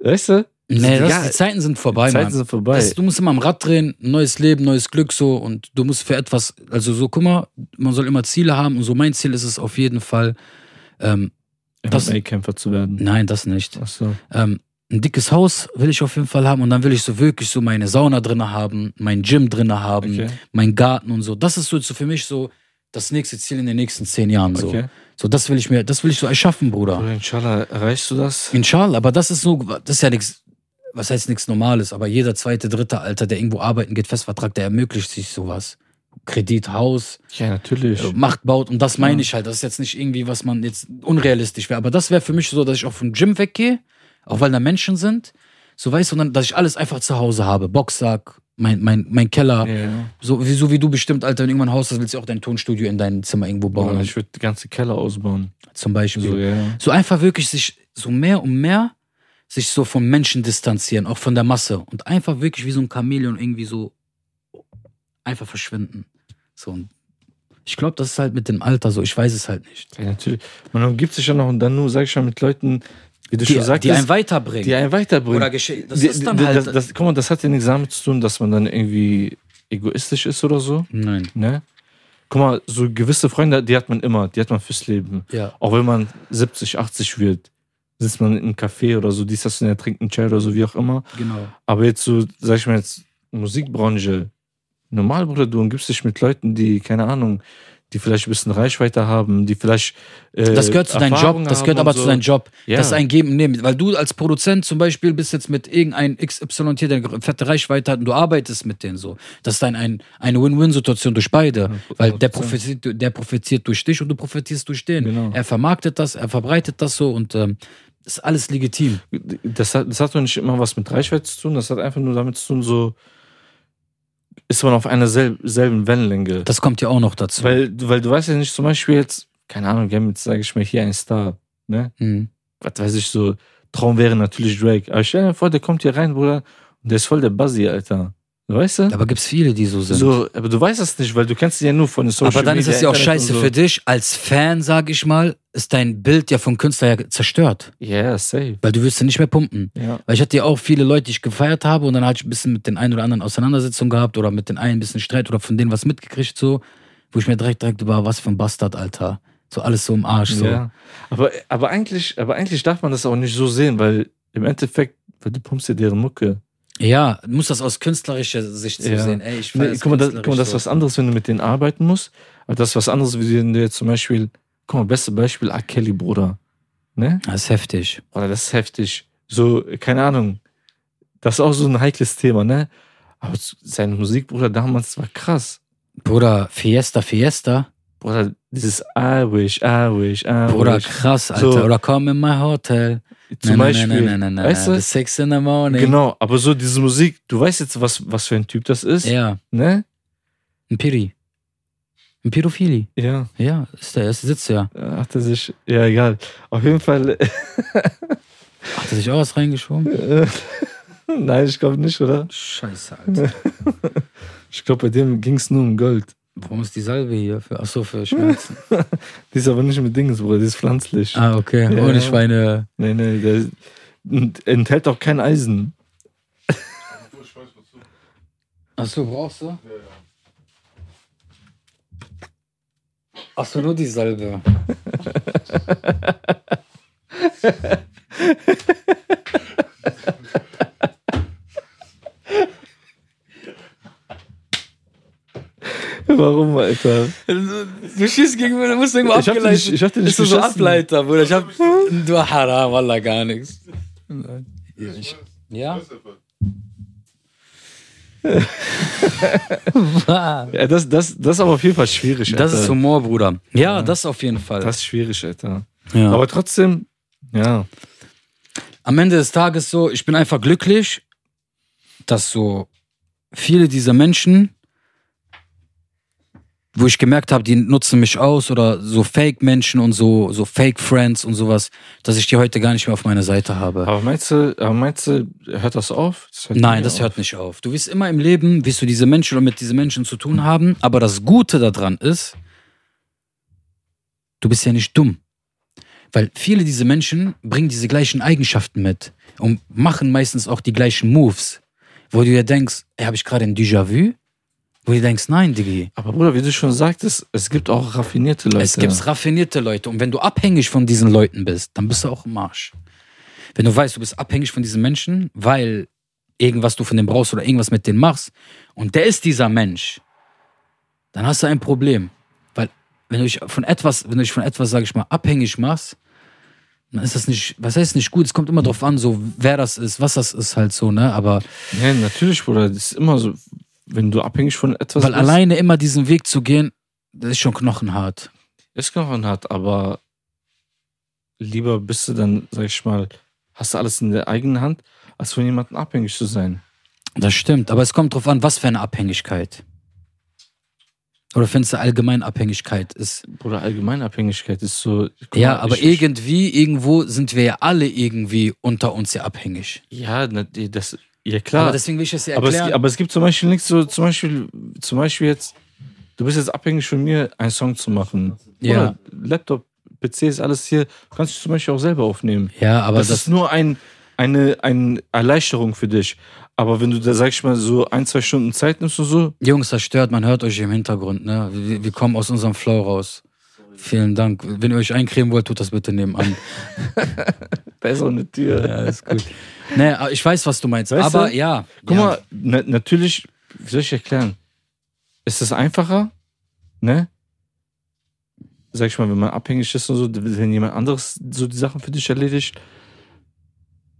Weißt du? Nee, das, Ja, die Zeiten sind vorbei, Die Zeiten Mann. sind vorbei. Das, du musst immer am Rad drehen, neues Leben, neues Glück so und du musst für etwas, also so, guck mal, man soll immer Ziele haben und so mein Ziel ist es auf jeden Fall, ähm, MMA-Kämpfer zu werden. nein, das nicht. Ach so. Ähm, ein dickes Haus will ich auf jeden Fall haben und dann will ich so wirklich so meine Sauna drinne haben, mein Gym drinne haben, Okay. mein Garten und so. Das ist so für mich so das nächste Ziel in den nächsten zehn Jahren so. Okay. So, das will ich mir, das will ich so erschaffen, Bruder. Bruder, inshallah, erreichst du das? Inshallah, aber das ist so, das ist ja nichts, was heißt nichts Normales, aber jeder zweite, dritte Alter, der irgendwo arbeiten geht, Festvertrag, der ermöglicht sich sowas. Kredit, Haus, Ja, natürlich. äh, Macht baut und das meine Ja. ich halt. Das ist jetzt nicht irgendwie, was man jetzt unrealistisch wäre, aber das wäre für mich so, dass ich auch vom Gym weggehe, auch weil da Menschen sind, so weißt du, und dann, dass ich alles einfach zu Hause habe. Boxsack, mein, mein, mein Keller, Ja, ja. so, wie, so wie du bestimmt, Alter, wenn du irgendwann Haus hast, willst du auch dein Tonstudio in dein Zimmer irgendwo bauen, Bruder, ich würde die ganze Keller ausbauen. zum Beispiel. So, ja. ja. So einfach wirklich sich so mehr und mehr sich so vom Menschen distanzieren, auch von der Masse und einfach wirklich wie so ein Chamäleon irgendwie so einfach verschwinden. So und ich glaube, das ist halt mit dem Alter so, ich weiß es halt nicht. ja, natürlich. Man umgibt sich ja noch und dann nur, sag ich mal, mit Leuten, wie du Die, schon sagtest, die einen weiterbringen. die einen weiterbringen. Oder das Die- ist dann die- halt. das, das, guck mal, das hat ja nichts damit zu tun, dass man dann irgendwie egoistisch ist oder so. Nein. Ne? Guck mal, so gewisse Freunde, die hat man immer, die hat man fürs Leben. Ja. Auch wenn man 70, 80 wird, sitzt man in einem Café oder so, dies, das, und er trinkt einen Chai oder so, wie auch immer. Genau. Aber jetzt so, sag ich mal jetzt, Musikbranche, normal, Bruder, du umgibst dich mit Leuten, die, keine Ahnung, die vielleicht ein bisschen Reichweite haben, die vielleicht. Äh, Das gehört zu deinem Job, das gehört aber so. zu deinem Job. Ja. Das ist ein Geben und Nehmen. Weil du als Produzent zum Beispiel bist jetzt mit irgendeinem XY hier, der eine fette Reichweite hat und du arbeitest mit denen so. Das ist dann ein, eine Win-Win-Situation durch beide. Weil der 100%. profitiert, der profitiert durch dich und du profitierst durch den. Genau. Er vermarktet das, er verbreitet das so und ähm, ist alles legitim. Das hat, das hat doch nicht immer was mit Reichweite zu tun, das hat einfach nur damit zu tun, so ist man auf einer sel selben Wellenlänge. Das kommt ja auch noch dazu. weil, weil du weißt ja nicht, zum Beispiel jetzt, keine Ahnung, wir haben jetzt, sage ich mal, hier einen Star, ne? Mhm. Was weiß ich, so, Traum wäre natürlich Drake. Aber stell dir vor, der kommt hier rein, Bruder, und der ist voll der Buzzy, Alter. Weißt du? Aber gibt's viele, die so sind. So, aber du weißt das nicht, weil du kennst sie ja nur von den Social aber dann ist Media, es ja auch Internet scheiße so. für dich. Als Fan, sag ich mal, ist dein Bild ja vom Künstler ja zerstört. Ja, safe. Weil du willst ja nicht mehr pumpen. Ja. Weil ich hatte ja auch viele Leute, die ich gefeiert habe und dann hatte ich ein bisschen mit den einen oder anderen Auseinandersetzungen gehabt oder mit den einen ein bisschen Streit oder von denen was mitgekriegt, so, wo ich mir direkt direkt war, was für ein Bastard, Alter. So alles so im Arsch. So. Ja. Aber, aber, eigentlich, aber eigentlich darf man das auch nicht so sehen, weil im Endeffekt, weil du pumpst ja deren Mucke. Ja, du musst das aus künstlerischer Sicht so Ja. sehen. Ey, ich Nee, guck, mal, das, guck mal, das ist was anderes, wenn du mit denen arbeiten musst. Aber das ist was anderes, wie wenn du jetzt zum Beispiel, guck mal, beste Beispiel, R. Kelly, Bruder. Ne? Das ist heftig. Oder das ist heftig. So, keine Ahnung. Das ist auch so ein heikles Thema, ne? Aber seine Musik, Bruder, damals war krass. Bruder, Fiesta, Fiesta. Bruder, dieses I wish, I wish, I Bruder, wish. krass, Alter. So. Oder come in my hotel. Zum Na, Beispiel. Na, na, na, na, weißt du? Six in the morning. Genau, aber so diese Musik, du weißt jetzt, was, was für ein Typ das ist, Ja, ne? ein Piri. Ein Pirophili. Ja, Ja, ist der, ist, sitzt ja. äh, hat er sich, ja, egal. Auf jeden Fall, Hat er sich auch was reingeschoben? äh, nein, ich glaube nicht, oder? Scheiße, Alter. Ich glaube, bei dem ging es nur um Gold. Warum ist die Salbe hier? Für, achso, für Schmerzen. Die ist aber nicht mit Dings, Bruder, die ist pflanzlich. ah, okay. Ja. Ohne Schweine. Nee, nee, der enthält auch kein Eisen. Achso, brauchst du? Achso, nur die Salbe. Warum, Alter? Du schießt gegen mich, du musst irgendwo Ich hab dich nicht- ich hab dich nicht Ist so so. Ableiter, Bruder. Ich hab. Du Haram, Wallah, gar nichts. Ja? Ja, das, das, das ist aber auf jeden Fall schwierig, Alter. Das ist Humor, Bruder. Ja, das auf jeden Fall. Das ist schwierig, Alter. ja. Aber trotzdem, ja. am Ende des Tages so, ich bin einfach glücklich, dass so viele dieser Menschen, wo ich gemerkt habe, die nutzen mich aus oder so Fake-Menschen und so, so Fake-Friends und sowas, dass ich die heute gar nicht mehr auf meiner Seite habe. Aber meinst du, aber meinst du, hört das auf? Das hört Nein, das auf. hört nicht auf. Du wirst immer im Leben, wirst du diese Menschen oder mit diesen Menschen zu tun haben, aber das Gute daran ist, du bist ja nicht dumm. Weil viele dieser Menschen bringen diese gleichen Eigenschaften mit und machen meistens auch die gleichen Moves, wo du dir denkst, ey, habe ich gerade ein Déjà-vu? Wo du denkst, nein, Digi. Aber Bruder, wie du schon sagtest, es gibt auch raffinierte Leute. Es gibt raffinierte Leute und wenn du abhängig von diesen Leuten bist, dann bist du auch im Arsch. Wenn du weißt, du bist abhängig von diesen Menschen, weil irgendwas du von dem brauchst oder irgendwas mit denen machst und der ist dieser Mensch, dann hast du ein Problem. Weil wenn du dich von etwas, wenn du dich von etwas, sag ich mal, abhängig machst, dann ist das nicht, was heißt nicht gut? Es kommt immer drauf an, so wer das ist, was das ist halt so, ne? Aber Ja, natürlich, Bruder. Das ist immer so, wenn du abhängig von etwas weil bist, alleine immer diesen Weg zu gehen, das ist schon knochenhart. ist Knochen hat, aber lieber bist du dann, sag ich mal, hast du alles in der eigenen Hand, als von jemandem abhängig zu sein. Das stimmt, aber es kommt drauf an, was für eine Abhängigkeit. Oder findest du allgemein Abhängigkeit ist? Bruder, Allgemeinabhängigkeit ist so. Ja, mal, aber ich- irgendwie, irgendwo sind wir ja alle irgendwie unter uns ja abhängig. Ja, das, ja klar. Aber deswegen will ich das ja Aber es, erklären. aber es gibt zum Beispiel nichts so, zum Beispiel, zum Beispiel jetzt, du bist jetzt abhängig von mir, einen Song zu machen. Ja. Oder Laptop, PC ist alles hier, kannst du zum Beispiel auch selber aufnehmen. ja, aber das, das, ist nur ein, eine, eine Erleichterung für dich. Aber wenn du da, sag ich mal, so ein, zwei Stunden Zeit nimmst und so, Jungs, das stört, man hört euch im Hintergrund, ne? Wir, wir kommen aus unserem Flow raus. Vielen Dank. Wenn ihr euch eincremen wollt, tut das bitte nebenan. auch eine Tür. ja, ist gut. Nee, aber ich weiß, was du meinst. Weißt aber du? ja. Guck ja. mal, na, natürlich, wie soll ich erklären? Ist es einfacher, ne? Sag ich mal, wenn man abhängig ist und so, wenn jemand anderes so die Sachen für dich erledigt.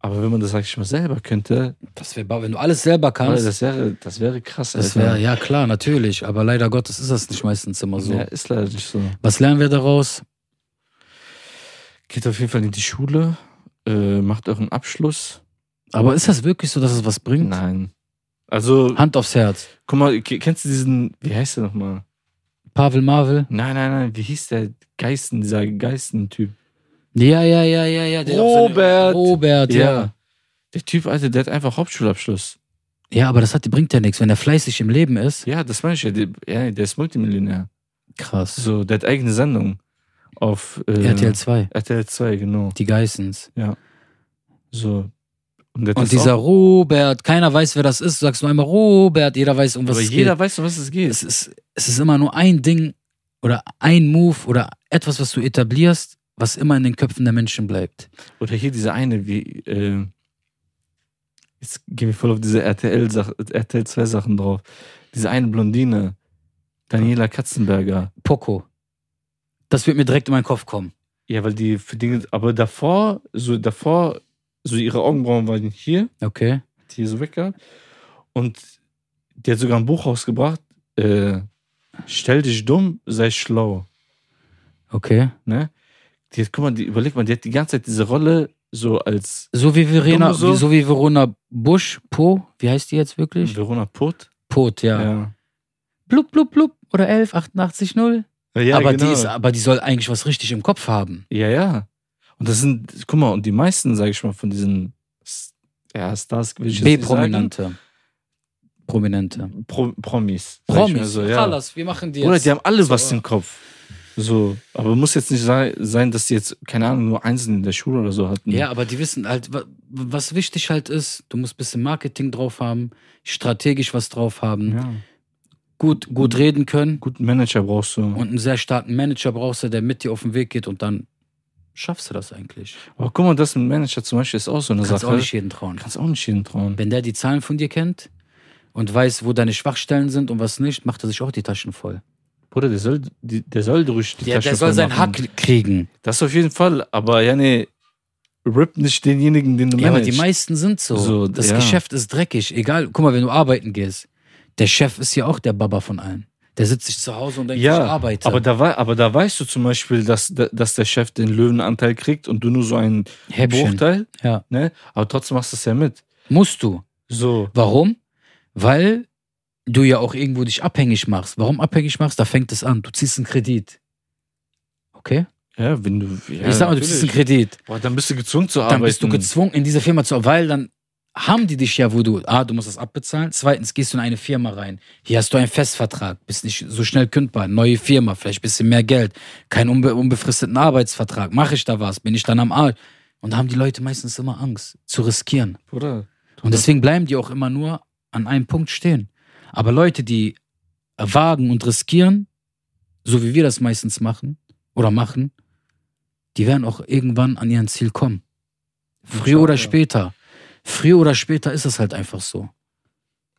Aber wenn man das, sag ich mal, selber könnte, Das wär, wenn du alles selber kannst, das wäre, das wäre krass. das wäre, ja klar, natürlich. Aber leider Gottes ist das nicht meistens immer so. Ja, ist leider nicht so. Was lernen wir daraus? Geht auf jeden Fall in die Schule, äh, macht euren Abschluss. Aber ist das wirklich so, dass es was bringt? Nein. Also, Hand aufs Herz. guck mal, ke- kennst du diesen, wie heißt der nochmal? Pavel Marvel? Nein, nein, nein, wie hieß der Geisten, dieser Geisten-Typ? Ja, ja, ja, ja, ja. der Robert. Robert, ja. Der Typ, Alter, der hat einfach Hauptschulabschluss. Ja, aber das hat, bringt ja nichts. Wenn er fleißig im Leben ist, Ja, das meine ich ja. Der, ja, der ist Multimillionär. krass. So, der hat eigene Sendung auf äh, RTL 2, RTL 2, genau. die Geissens. So. Und, Und dieser auch, Robert, keiner weiß, wer das ist. Du sagst nur einmal Robert, jeder weiß, um was aber es jeder geht. weiß, um was es geht. Es ist, es ist immer nur ein Ding oder ein Move oder etwas, was du etablierst, was immer in den Köpfen der Menschen bleibt. Oder hier diese eine, wie, äh, jetzt gehen wir voll auf diese RTL, RTL 2 Sachen drauf. Diese eine Blondine, Daniela Katzenberger. Poco. Das wird mir direkt in meinen Kopf kommen. Ja, weil die für Dinge, aber davor, so davor, so ihre Augenbrauen waren hier, Okay. hat hier so weggehabt. Und die hat sogar ein Buch rausgebracht, äh, Stell dich dumm, sei schlau. Okay. Ne? Die hat, guck mal, die, überleg mal, die hat die ganze Zeit diese Rolle so als So wie Verena, so? so wie Verona Busch, Po, wie heißt die jetzt wirklich? Verona Putt. Pot, ja. Ja, Blub, blub, blub. Oder 11, 88, 0. ja aber, genau. die ist, aber die soll eigentlich was richtig im Kopf haben. Ja, ja. Und das sind, guck mal, und die meisten, sag ich mal, von diesen ja, Stars, will ich. B-Prominente. Prominente. Pro, Promis. Promis. So, ja. Chalas, wir machen die jetzt. Oder die haben alle so, was im Kopf. So, aber muss jetzt nicht sei- sein, dass die jetzt, keine Ahnung, nur einzeln in der Schule oder so hatten. Ja, aber die wissen halt, wa- was wichtig halt ist, du musst ein bisschen Marketing drauf haben, strategisch was drauf haben, ja. gut, gut reden können Guten Manager brauchst du. und einen sehr starken Manager brauchst du, der mit dir auf den Weg geht und dann schaffst du das eigentlich. aber guck mal, das mit Manager zum Beispiel ist auch so eine Kannst Sache. auch nicht jeden trauen. Kannst auch nicht jeden trauen. Wenn der die Zahlen von dir kennt und weiß, wo deine Schwachstellen sind und was nicht, macht er sich auch die Taschen voll. Bruder, der soll, der soll durch die Der, Tasche der soll seinen. Hack kriegen. Das auf jeden Fall, aber ja, nee, rip nicht denjenigen, den du Ja, aber managst. die meisten sind so. So, das ja. Geschäft ist dreckig. Egal, guck mal, wenn du arbeiten gehst. Der Chef ist ja auch der Baba von allen. Der sitzt sich zu Hause und denkt, Ja, ich arbeite. Aber da, aber da weißt du zum Beispiel, dass, dass der Chef den Löwenanteil kriegt und du nur so einen Häppchen. Bruchteil, Ja. ne? Aber trotzdem machst du es ja mit. Musst du. So. Warum? Weil du ja auch irgendwo dich abhängig machst. Warum abhängig machst? Da fängt es an. Du ziehst einen Kredit. Okay? Ja, wenn du. Ja, ich sag mal, du ziehst einen. Kredit. Boah, dann bist du gezwungen zu arbeiten. Dann bist du gezwungen, in diese Firma zu weil dann haben die dich ja, wo du, ah, du musst das abbezahlen. Zweitens gehst du in eine Firma rein. Hier hast du einen Festvertrag, bist nicht so schnell kündbar. Neue Firma, vielleicht ein bisschen mehr Geld. Keinen unbe unbefristeten Arbeitsvertrag. Mache ich da was? Bin ich dann am Arsch? Und da haben die Leute meistens immer Angst, zu riskieren. Bruder. Und deswegen bleiben die auch immer nur an einem Punkt stehen. Aber Leute, die wagen und riskieren, so wie wir das meistens machen oder machen, die werden auch irgendwann an ihren Ziel kommen. Früher oder Ja. später. Früher oder später ist es halt einfach so.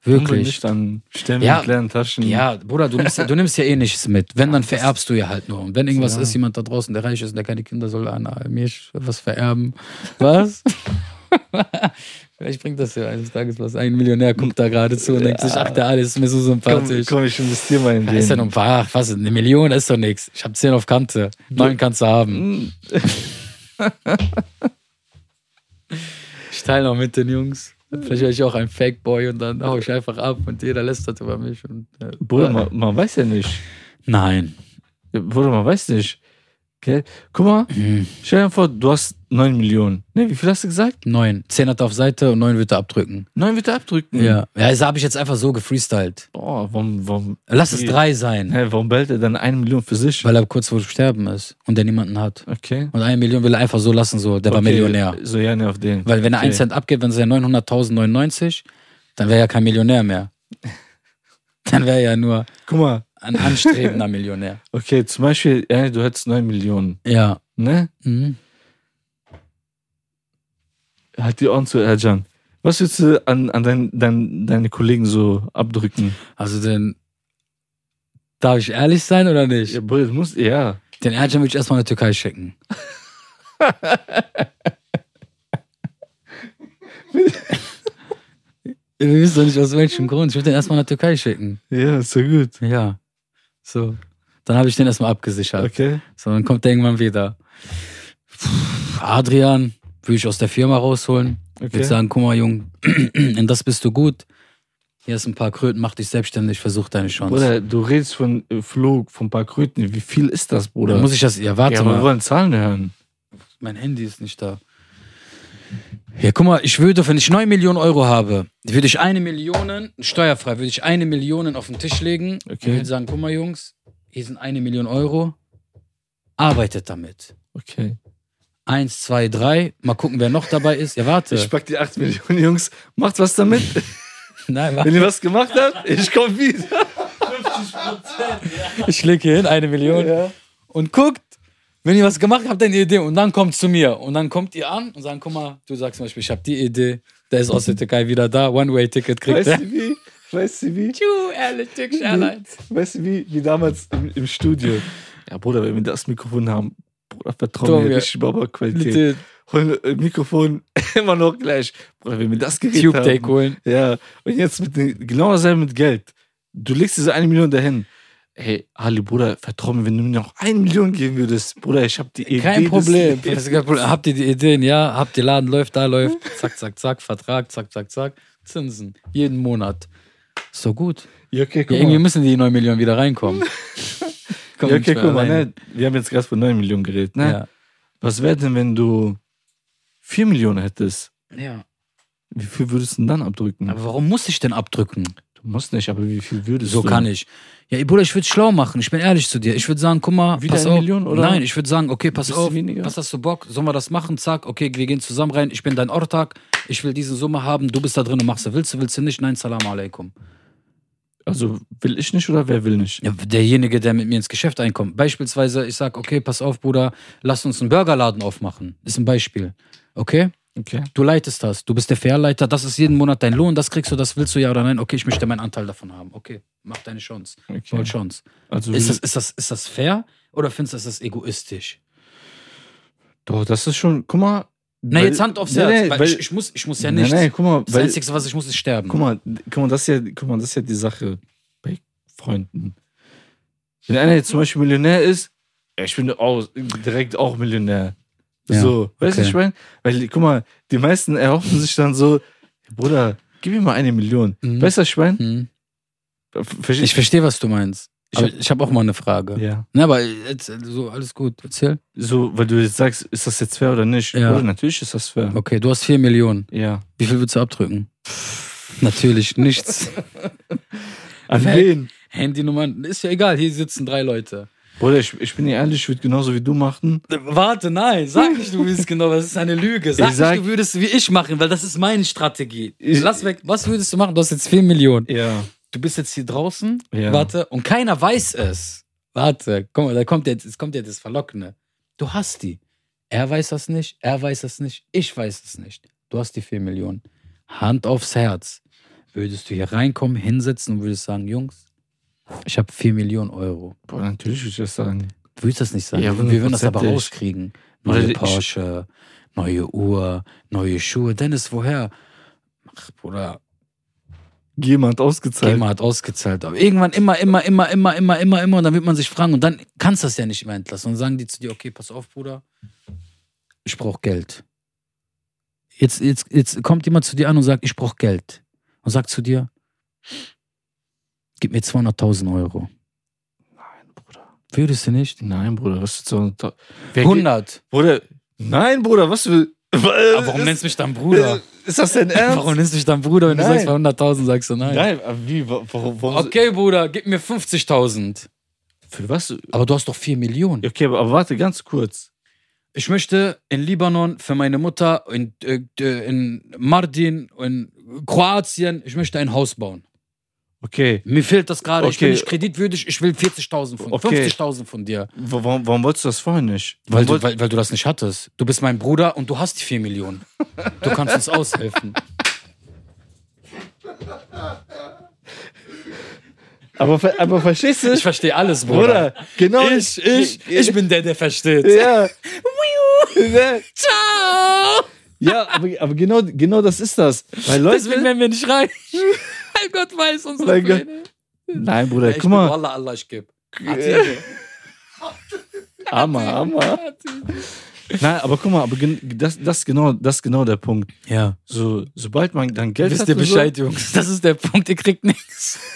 Wirklich. Nicht, dann stellen Ja. wir in kleinen Taschen. Ja, Bruder, du nimmst, du nimmst ja eh nichts mit. Wenn, dann vererbst du ja halt nur. Und wenn irgendwas Ja. ist, jemand da draußen, der reich ist und der keine Kinder soll an mir was vererben. Was? Vielleicht bringt das ja eines Tages was. Ein Millionär guckt da gerade zu und denkt sich, ach, der alles ist mir so Komm, sympathisch. komm, ich investiere mal in den. ist ja noch ein paar, ach, was, eine Million ist doch nichts. Ich habe zehn auf Kante. Neun kannst du haben. Hm, Ich teile noch mit den Jungs. Vielleicht wäre ich auch ein Fake-Boy und dann hau ich einfach ab und jeder lästert über mich. Und, äh, Bruder, man, man weiß ja nicht. Nein. Bruder, man weiß nicht. Gell? Guck mal, Hm. stell dir vor, du hast 9 Millionen. Ne, wie viel hast du gesagt? Neun. Zehn hat er auf Seite und neun wird er abdrücken. 9 wird er abdrücken. Ja. Ja, das habe ich jetzt einfach so gefreestylt. Boah, warum, warum, Lass es Wie? drei sein, hä, warum behält er dann eine Million für sich? weil er kurz vor dem Sterben ist und der niemanden hat. Okay. Und eine Million will er einfach so lassen, so. Der war Okay, Millionär. So, ja, ne, auf den. Weil wenn er Okay. ein Cent abgibt, wenn es ja 900.099, dann wäre er kein Millionär mehr. Dann wäre er ja nur Guck mal, ein anstrebender Millionär. okay, zum Beispiel, ja, du hättest 9 Millionen, Ja. ne? Mhm. Halt die Ohren zu, Erjan. Was würdest du an, an dein, dein, deine Kollegen so abdrücken? Also den. Darf ich ehrlich sein oder nicht? Ja, Bruder, du musst, ja. Den Ercan würde ich erstmal in die Türkei schicken. Ihr wisst doch nicht, aus welchem Grund. Ich würde den erstmal in die Türkei schicken. Ja, ist so gut. Ja. So. Dann habe ich den erstmal abgesichert. Okay. So, dann kommt der irgendwann wieder. Adrian würde ich aus der Firma rausholen. Okay. Würde sagen, guck mal, Jung, in das bist du gut. Hier ist ein paar Kröten, mach dich selbstständig, versuch deine Chance. Bruder, du redest von äh, Flug, von ein paar Kröten. Wie viel ist das, Bruder? Oder muss ich das, ja, warte ja, aber wir mal. wollen Zahlen hören. Mein Handy ist nicht da. Ja, guck mal, ich würde, wenn ich 9 Millionen Euro habe, würde ich eine Million, steuerfrei, würde ich eine Million auf den Tisch legen Okay. und würde sagen, guck mal, Jungs, hier sind eine Million Euro, arbeitet damit. Okay. Eins, zwei, drei, mal gucken, wer noch dabei ist. Ja, warte. Ich pack die 8 Millionen Jungs, macht was damit. Nein, Wenn warte. ihr was gemacht habt, ich komm wieder. Ich leg hier hin, eine Million. Ja. Und guckt, wenn ihr was gemacht habt, eine Idee. Und dann kommt zu mir. Und dann kommt ihr an und sagen, guck mal, du sagst zum Beispiel, ich habe die Idee. Der ist aus der Türkei wieder da. One-Way-Ticket kriegt Weißt er. du wie? Weißt du wie? Tschu, ehrlich, Turkish Airlines. Weißt du wie? Wie damals im, im Studio. Ja, Bruder, wenn wir das Mikrofon haben, Bruder, vertrau Tom, mir richtig Baba-Qualität. Holen äh, Mikrofon immer noch gleich. Bruder, wenn wir das Gerät Tube haben. Take holen. Ja, und jetzt mit genau dasselbe mit Geld. Du legst diese eine Million dahin. Hey, Ali, Bruder, vertrau mir, wenn du mir noch eine Million geben würdest, Bruder, ich hab die Idee. Kein des Problem. Problem. Habt ihr die Ideen? Ja, habt ihr Laden, läuft, da läuft. Zack, zack, zack, Vertrag, zack, zack, zack. Zinsen. Jeden Monat. Ist doch gut. Ja, okay, Ja, irgendwie müssen die 9 Millionen wieder reinkommen. Kommt Ja, okay, guck mal, ne? Wir haben jetzt gerade von 9 Millionen geredet, ne? Ja. Was wäre denn, wenn du 4 Millionen hättest? ja. Wie viel würdest du denn dann abdrücken? Aber warum muss ich denn abdrücken? Du musst nicht, aber wie viel würdest So du? kann ich. Ja, Bruder, ich würde schlau machen. Ich bin ehrlich zu dir. Ich würde sagen, guck mal, Wieder pass auf. Million, oder? Nein, ich würde sagen, okay, pass auf. weniger? Was hast du Bock? Sollen wir das machen? Zack, okay, wir gehen zusammen rein. Ich bin dein Ortag. Ich will diese Summe haben. Du bist da drin und machst du. Willst du, willst du nicht? Nein, salam alaikum. Also will ich nicht oder wer will nicht? Ja, derjenige, der mit mir ins Geschäft einkommt. Beispielsweise, ich sag, okay, pass auf, Bruder, lass uns einen Burgerladen aufmachen. Ist ein Beispiel. Okay? Okay. Du leitest das. Du bist der Fairleiter. Das ist jeden Monat dein Lohn. Das kriegst du. Das willst du ja oder nein? Okay, ich möchte meinen Anteil davon haben. Okay, mach deine Chance. okay. Voll Chance. Also Ist das, ist, das, ist das fair oder findest du, das ist egoistisch? doch, das ist schon, guck mal. Na, weil- jetzt Hand aufs Nee, Herz. nee, weil weil- ich, ich, muss, ich muss ja Nein, nichts. nein, guck mal, das weil, Einzige, was ich muss, ist sterben. guck mal, guck mal, das ist ja, guck mal, das ist ja die Sache bei Freunden. Wenn einer jetzt zum Beispiel Millionär ist, ich bin auch direkt auch Millionär. Ja, so, weißt du, okay. ich meine? Weil, guck mal, die meisten erhoffen sich dann so, Bruder, gib mir mal eine Million. Mhm. Weißt du, was ich meine? Hm. Verstehst Ich verstehe, was du meinst. Ich Aber hab- habe auch mal eine Frage. Ja. Na, aber jetzt, so, alles gut. Erzähl. So, weil du jetzt sagst, ist das jetzt fair oder nicht? Ja. Bruder, natürlich ist das fair. Okay, du hast 4 Millionen. Ja. Wie viel würdest du abdrücken? Natürlich nichts. An wen? Handynummern, ist ja egal, hier sitzen drei Leute. Bruder, ich, ich bin dir ehrlich, ich würde genauso wie du machen. Warte, nein, sag nicht, du willst genau, das ist eine Lüge. Sag, Ich sag- nicht, du würdest wie ich machen, weil das ist meine Strategie. Ich- Lass weg, was würdest du machen? Du hast jetzt 4 Millionen. Ja. Du bist jetzt hier draußen, Ja. warte, und keiner weiß es. Warte, guck mal, da kommt jetzt, es kommt jetzt das Verlockende. Du hast die. Er weiß das nicht, er weiß das nicht, ich weiß es nicht. Du hast die 4 Millionen. Hand aufs Herz. Würdest du hier reinkommen, hinsetzen und würdest sagen, Jungs, ich habe 4 Millionen Euro. Boah, natürlich würde ich das sagen. Du willst das nicht sagen. Ja, wir würden das aber rauskriegen. Neue Porsche, neue Uhr, neue Schuhe. Dennis, woher? Ach, Bruder, Jemand ausgezahlt. Gamer hat ausgezahlt. Aber irgendwann immer, immer, immer, immer, immer, immer, immer. Und dann wird man sich fragen. Und dann kannst du das ja nicht mehr entlassen. Und dann sagen die zu dir, okay, pass auf, Bruder. Ich brauche Geld. Jetzt, jetzt, jetzt kommt jemand zu dir an und sagt, ich brauche Geld. Und sagt zu dir, gib mir 200.000 Euro. Nein, Bruder. Würdest du nicht? Nein, Bruder, was ist so Wer 100. Bruder, nein, Bruder, was will. Aber warum nennst du mich dann Bruder? Ist das denn ernst? Warum nennst du mich dann Bruder, wenn Nein. du sagst bei 100.000, sagst du nein. Nein, aber wie? wa- Warum? warum Okay, Bruder, gib mir 50.000. Für was? Aber du hast doch 4 Millionen. Okay, aber, aber warte ganz kurz. Ich möchte in Libanon für meine Mutter, in, äh, in Mardin, in Kroatien, ich möchte ein Haus bauen. Okay. Mir fehlt das gerade. Ich bin Okay. nicht kreditwürdig, ich will 40.000 von, Okay. 50.000 von dir. Wa- Warum, warum wolltest du das vorher nicht? Weil du, weil, weil du das nicht hattest. Du bist mein Bruder und du hast die 4 Millionen. Du kannst uns aushelfen. aber, aber verstehst du? Ich verstehe alles, Bruder. Bruder, genau. Ich, ich, ich bin der, der versteht. Ja. Ciao! Ja, aber, aber genau, genau das ist das. Weil Leute. Deswegen werden wir nicht reich. Weil Gott weiß unsere Mein Gott. Pläne. Nein, Bruder, Ich guck mal. Wallah, Allah, ich geb. Hammer, Hammer. Nein, aber guck mal, aber das, das, genau, das ist genau der Punkt. Ja. So, sobald man dann Geld Wisst hat. ihr und Bescheid, Jungs? Das ist der Punkt, ihr kriegt nichts.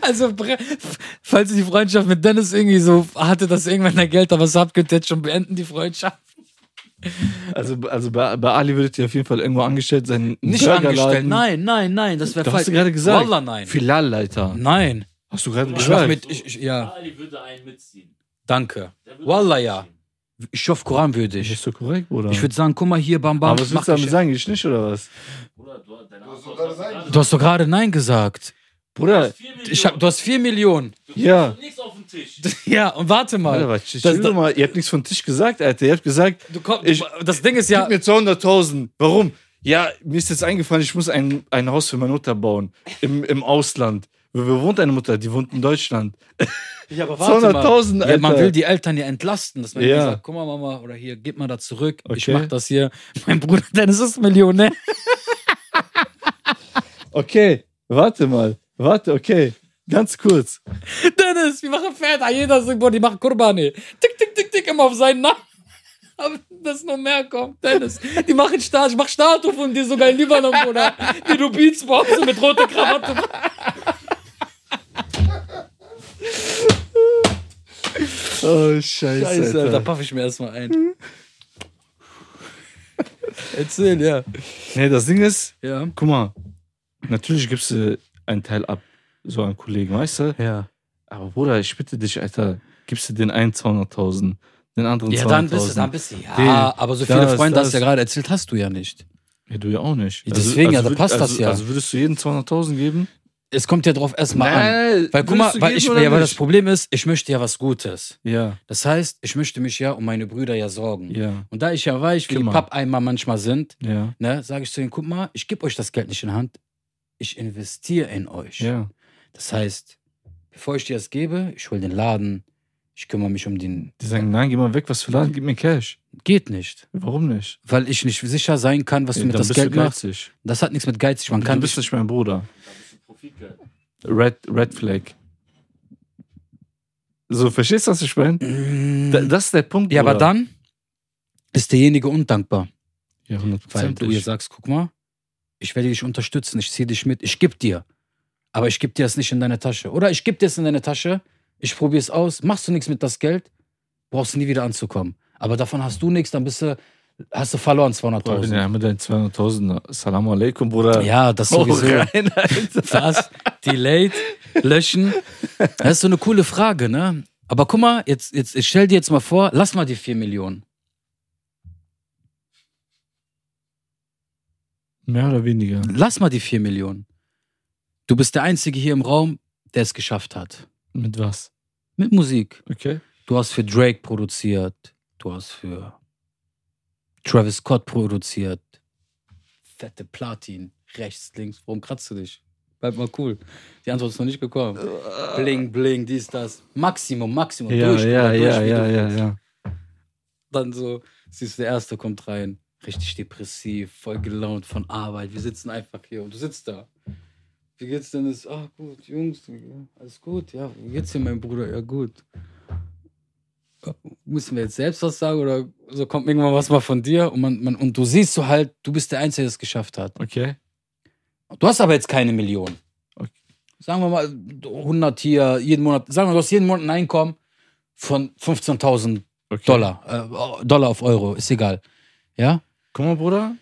Also, falls ihr die Freundschaft mit Dennis irgendwie so hatte, dass ihr irgendwann ein Geld, aber es habt, könnt ihr jetzt schon beenden, die Freundschaft. Also, also bei, bei Ali würdet ihr auf jeden Fall irgendwo angestellt sein. Nicht angestellt, nein, nein, nein, das wäre falsch. hast du gerade gesagt. Wallah, nein. Filialleiter. Nein. Hast du gerade Ich mach gesagt? mit, ich, ich, ja, Ali würde einen mitziehen. danke. Wallah, ja. Ich hoffe, Koran würde Ist ich. so korrekt, Bruder? Ich würde sagen, guck mal hier, Bam Bam. Aber was willst du damit ich- sagen? Ich nicht, oder was? Du hast doch gerade Nein gesagt. Bruder, Ich hab, du hast 4 Millionen. Du Ja. kriegst nichts auf den Tisch. Ja, und warte mal. Alter, was, das, doch mal. Ihr habt nichts vom Tisch gesagt, Alter. Ihr habt gesagt, du komm, Ich- das Ding ist ja. gib mir 200.000. Warum? Ja, mir ist jetzt eingefallen, ich muss ein, ein Haus für meine Mutter bauen. Im, im Ausland. Wo, wo wohnt deine Mutter? Die wohnt in Deutschland. Ja, aber 200.000, Ja, man Alter. will die Eltern ja entlasten. Dass man Ja. ja. sagt, guck mal, Mama, oder hier, gib mal da zurück. Ich Okay. mach das hier. Mein Bruder Dennis ist Millionär. Okay, warte mal. Warte, okay. Ganz kurz. Dennis, wir machen Väter. Jeder sagt, boah, die machen Kurbani. Tick, tick, tick, tick, immer auf seinen Namen. Aber dass noch mehr kommt, Dennis. Die machen Start, ich mach Statue von dir sogar in Libanon, Bruder. Wie du Beats brauchst mit roter Krawatte. Oh, scheiße. Scheiße, Alter, da paff ich mir erstmal ein. Erzähl, ja. Nee, das Ding ist, Ja. guck mal, natürlich gibst du einen Teil ab, so an Kollegen, weißt du? Ja. Aber Bruder, ich bitte dich, Alter, gibst du den einen 200.000, den anderen 200.000. Ja, dann bist du, dann bist du, ja, Den, aber so viele das, Freunde hast du ja das. gerade erzählt, hast du ja nicht. Ja, du ja auch nicht. Ja, deswegen, ja, da passt das also, ja. Also würdest du jeden 200.000 geben? Es kommt ja drauf erstmal an. Weil guck mal, weil, ich, ja, weil das? Problem ist, ich möchte ja was Gutes. Ja, Das heißt, ich möchte mich ja um meine Brüder ja sorgen. ja, Und da ich ja weiß, wie die Kümmer. Pappeimer manchmal sind, ja, ne, sage ich zu ihnen, guck mal, ich gebe euch das Geld nicht in Hand, ich investiere in euch. ja. Das heißt, bevor ich dir das gebe, ich hole den Laden, ich kümmere mich um den. Die sagen, nein, geh mal weg, was für Laden, gib mir Cash. Geht nicht. Warum nicht? Weil ich nicht sicher sein kann, was Ja, du mit dann das bist Geld machst. Das hat nichts mit geizig. Man Du kann bist nicht mein Bruder. Da bist du Profitgeil. Red, Red Flag. So, verstehst du, was ich meine? Da, das ist der Punkt. ja, aber Bruder. dann ist derjenige undankbar. Ja, Weil 100%. du ihr sagst, guck mal, ich werde dich unterstützen, ich ziehe dich mit, ich gebe dir. Aber ich gebe dir es nicht in deine Tasche. Oder ich gebe dir es in deine Tasche, ich probiere es aus, machst du nichts mit das Geld, brauchst du nie wieder anzukommen. Aber davon hast du nichts, dann bist du, hast du verloren Boah, wenn 200.000. ja mit deinen 200.000, Salam alaikum, Bruder. Ja, das Oh, sowieso. rein, Alter. Was? Delayed? Löschen? Das ist so eine coole Frage, ne? Aber guck mal, jetzt, jetzt, ich stell dir jetzt mal vor, lass mal die 4 Millionen. Mehr oder weniger. Lass mal die 4 Millionen. Du bist der Einzige hier im Raum, der es geschafft hat. Mit was? Mit Musik. Okay. Du hast für Drake produziert. Du hast für Travis Scott produziert. Fette Platin. Rechts, links. Warum kratzt du dich? Bleib mal cool. Die Antwort ist noch nicht gekommen. Bling, bling, dies, das. Maximum, Maximum. Ja, durch, ja, durch, ja, ja, ja, ja. Dann so, siehst du, der Erste kommt rein. Richtig depressiv, voll gelaunt von Arbeit. Wir sitzen einfach hier und du sitzt da. Wie geht's denn? Ist, ah, gut, Jungs, alles gut, ja. Wie geht's dir, mein Bruder? Ja, gut. Ja, Müssen wir jetzt selbst was sagen oder so kommt irgendwann was mal von dir und, man, man, und du siehst so halt, du bist der Einzige, der es geschafft hat. Okay. Du hast aber jetzt keine Million. Okay. Sagen wir mal 100 hier, jeden Monat, sagen wir, du hast jeden Monat ein Einkommen von 15.000 okay. Dollar. Äh, Dollar auf Euro, ist egal. Ja? Guck mal, Bruder.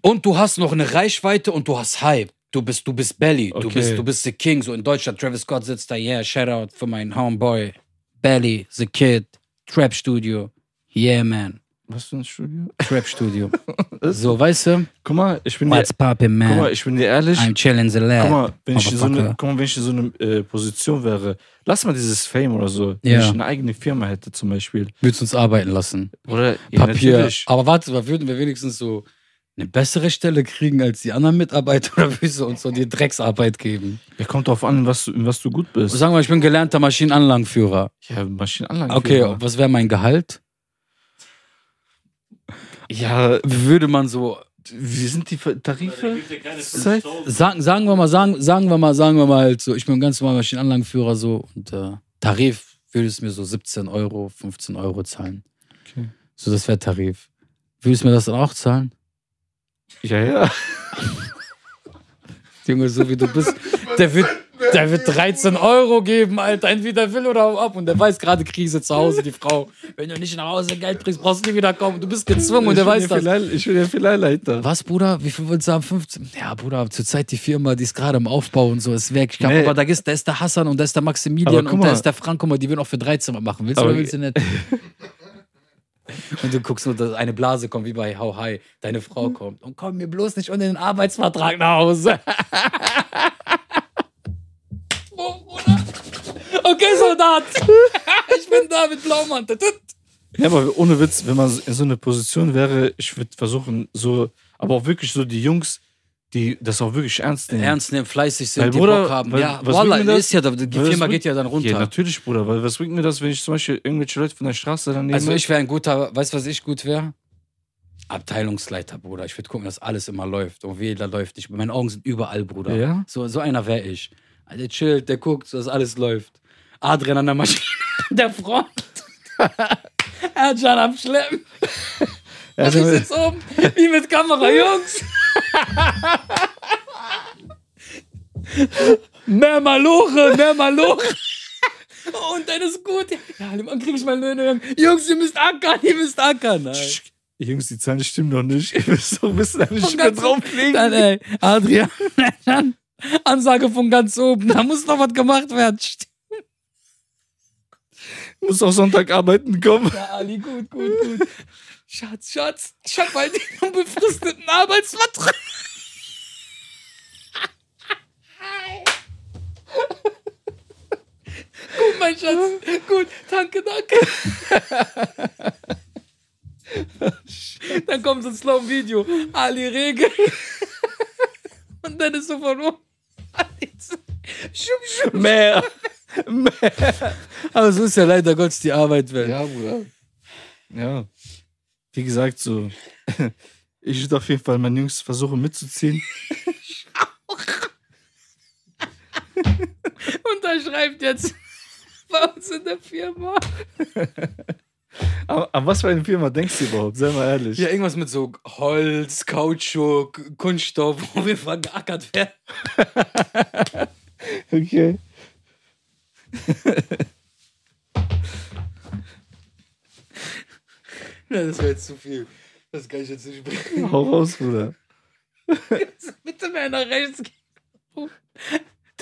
Und du hast noch eine Reichweite und du hast Hype. Du bist, du bist Belly, du, Okay. bist, du bist The King. So in Deutschland, Travis Scott sitzt da, yeah, Shoutout für meinen Homeboy. Belly, The Kid, Trap Studio. Yeah, man. Was für ein Studio? Trap Studio. so, weißt du? Guck mal, ich bin dir, What's poppin', guck mal, man? ich bin dir ehrlich. I'm chillin' the Guck lab. mal, wenn ich, in so eine, guck mal, wenn ich in so eine äh, Position wäre, lass mal dieses Fame oder so. Wenn Ja. ich eine eigene Firma hätte zum Beispiel. Würdest uns arbeiten lassen. Oder ja, Papier. natürlich. Aber warte, mal, würden wir wenigstens so eine bessere Stelle kriegen als die anderen Mitarbeiter oder würdest du uns so die Drecksarbeit geben? Ja, kommt drauf an, in was du, in was du gut bist. Sagen wir, ich bin gelernter Maschinenanlagenführer. Ja, Maschinenanlagen. Okay, was wäre mein Gehalt? Ja, Würde man so wie sind die Tarife? 50.000. sagen, sagen wir mal, sagen, sagen wir mal, sagen wir mal halt so, ich bin ganz normal Maschinenanlagenführer so und äh, Tarif würde es mir so 17 Euro, 15 Euro zahlen. Okay. So, das wäre Tarif. Würdest du mir das dann auch zahlen? Ja, ja. Junge, so wie du bist, der wird, Der wird 13 Euro geben, Alter. Entweder will oder ab. Und der weiß gerade Krise zu Hause, die Frau. Wenn du nicht nach Hause Geld bringst, brauchst du nie wieder kommen. Du bist gezwungen und der weiß das. Ich bin der Filialleiter. Was, Bruder? Wie viel willst du haben? 15? Ja, Bruder, zurzeit die Firma, die ist gerade im Aufbau und so, ist weg. Ich glaube, Nee. aber da ist, da ist der Hassan und da ist der Maximilian und da ist der Frank. Guck mal, die würden auch für 13 mal machen. Willst du oder willst du nicht? Und du guckst nur, dass eine Blase kommt, wie bei How High. Deine Frau kommt. Und komm mir bloß nicht ohne den Arbeitsvertrag nach Hause. Soldat. Ich bin da mit Blaumantel. Ja, aber ohne Witz, wenn man in so einer Position wäre, ich würde versuchen, so, aber auch wirklich so die Jungs, die das auch wirklich ernst nehmen. Ernst nehmen, fleißig sind, Weil, die Bruder, Bock haben. weil- ja, was Wallah, mir das? ist ja, die Was Firma geht ja dann runter. Ja, natürlich, Bruder, weil was bringt mir das, wenn ich zum Beispiel irgendwelche Leute von der Straße dann nehme? Also ich wäre ein guter, weißt du, was ich gut wäre? Abteilungsleiter, Bruder. Ich würde gucken, dass alles immer läuft. Und jeder läuft. Ich, meine Augen sind überall, Bruder. Ja? So, so einer wäre ich. Der chillt, der guckt, dass alles läuft. Adrian an der Maschine, der Front. Ercan am Schleppen. Ja, Und ich sitz oben, wie mit Kamera, Jungs. mehr Maloche, mehr Maloche. Und dann ist gut. Ja, dann krieg ich mal Löhne. Jungs, ihr müsst ackern, ihr müsst ackern. Nein. Jungs, die Zahlen stimmen noch nicht. Ihr müsst doch wissen, eine Von Schippe ganz- drauflegen. Dann, ey, Adrian, Ansage von ganz oben. Da muss noch was gemacht werden. Muss auch Sonntag arbeiten kommen. Ja, Ali, gut, gut, gut. Schatz, Schatz, ich hab bald den unbefristeten Arbeitsvertrag. Gut, mein Schatz. Gut, danke, danke. Dann kommt so ein Slow-Video. Ali Regel. Und dann ist so von oben. Schub, schub. Mehr. Aber so ist ja leider Gottes die Arbeit, Welt. Ja, Bruder. Ja. Wie gesagt, so. Ich würde auf jeden Fall meinen Jungs versuchen mitzuziehen. Unterschreibt jetzt bei uns in der Firma. Aber an was für eine Firma denkst du überhaupt? Sei mal ehrlich. Ja, irgendwas mit so Holz, Kautschuk, Kunststoff, wo wir vergackert werden. Okay. Ja, das wäre jetzt zu viel. Das kann ich jetzt nicht bringen. Hau raus, Bruder. Bitte mehr nach rechts gehen.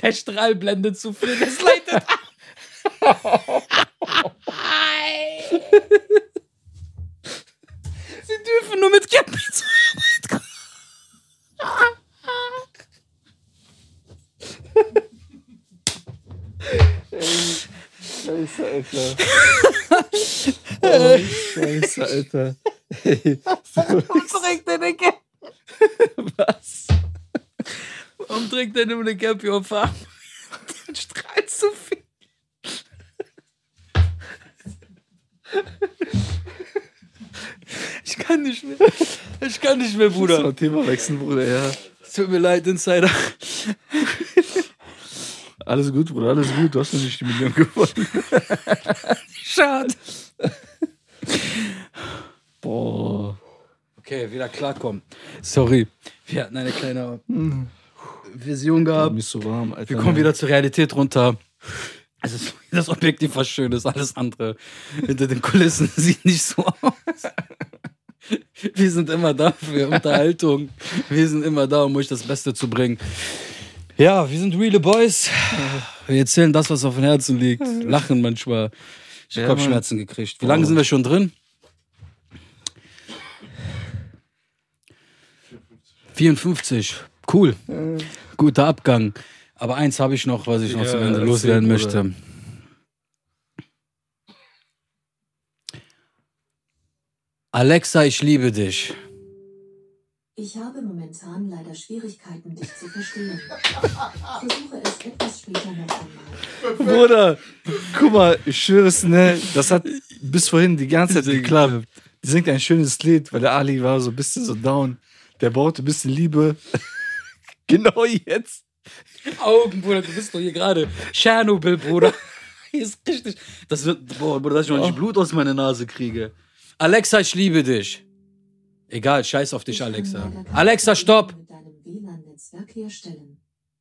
Der Strahl blendet zu viel, das leitet ab. Sie dürfen nur mit Cappy zur Arbeit kommen. Scheiße, Alter. Oh, Scheiße, Alter. Ey, Warum trägt er eine Cappy? was? Warum trägt er nur eine Cappy auf Arm? Der strahlt zu viel. Ich kann nicht mehr. Ich kann nicht mehr, Bruder. Bruder. Mal Thema wechseln, Bruder, ja. Es tut mir leid, Insider. Alles gut, Bruder, alles gut. Du hast noch nicht die Million gewonnen. Schade. Boah. Okay, wieder klarkommen. Sorry. Wir hatten eine kleine Vision gehabt. Mir ist so warm, Alter. Wir kommen wieder zur Realität runter. Es ist das Objektiv was Schönes, alles andere hinter den Kulissen sieht nicht so aus. Wir sind immer da für Unterhaltung. Wir sind immer da, um euch das Beste zu bringen. Ja, wir sind reale Boys. Wir erzählen das, was auf dem Herzen liegt. Lachen manchmal. Ich habe Ja, Kopfschmerzen gekriegt. Wie lange sind wir schon drin? 54. Cool. Guter Abgang. Aber eins habe ich noch, was ich noch Ja, zum Ende loswerden möchte. Alexa, ich liebe dich. Ich habe momentan leider Schwierigkeiten, dich zu verstehen. Versuche es etwas später noch einmal. Bruder, guck mal, ich schwöre es, ne, das hat bis vorhin die ganze Zeit geklappt. Die singt ein schönes Lied, weil der Ali war so ein bisschen so down. Der brauchte ein bisschen Liebe. genau jetzt. Augen, Bruder, du bist doch hier gerade Tschernobyl, Bruder. Hier ist richtig. Das wird, boah, Bruder, dass ich noch nicht Blut aus meiner Nase kriege. Alexa, ich liebe dich. Egal, scheiß auf dich, Alexa. Alexa, stopp! Verbindung Mit deinem WLAN-Netzwerk herstellen.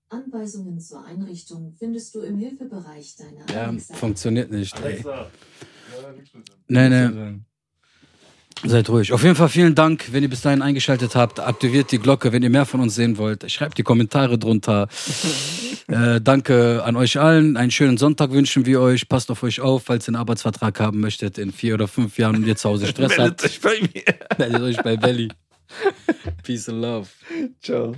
Anweisungen zur Einrichtung findest du im Hilfebereich deiner Ja, Alexa. funktioniert nicht. Ey. Alexa. Ja, nichts mit dem. Nee, nee. Seid ruhig. Auf jeden Fall vielen Dank, wenn ihr bis dahin eingeschaltet habt. Aktiviert die Glocke, wenn ihr mehr von uns sehen wollt. Schreibt die Kommentare drunter. äh, danke an euch allen. Einen schönen Sonntag wünschen wir euch. Passt auf euch auf, falls ihr einen Arbeitsvertrag haben möchtet in vier oder fünf Jahren und ihr zu Hause Stress Meldet habt. euch bei mir. Meldet euch bei Belly. Peace and love. Ciao.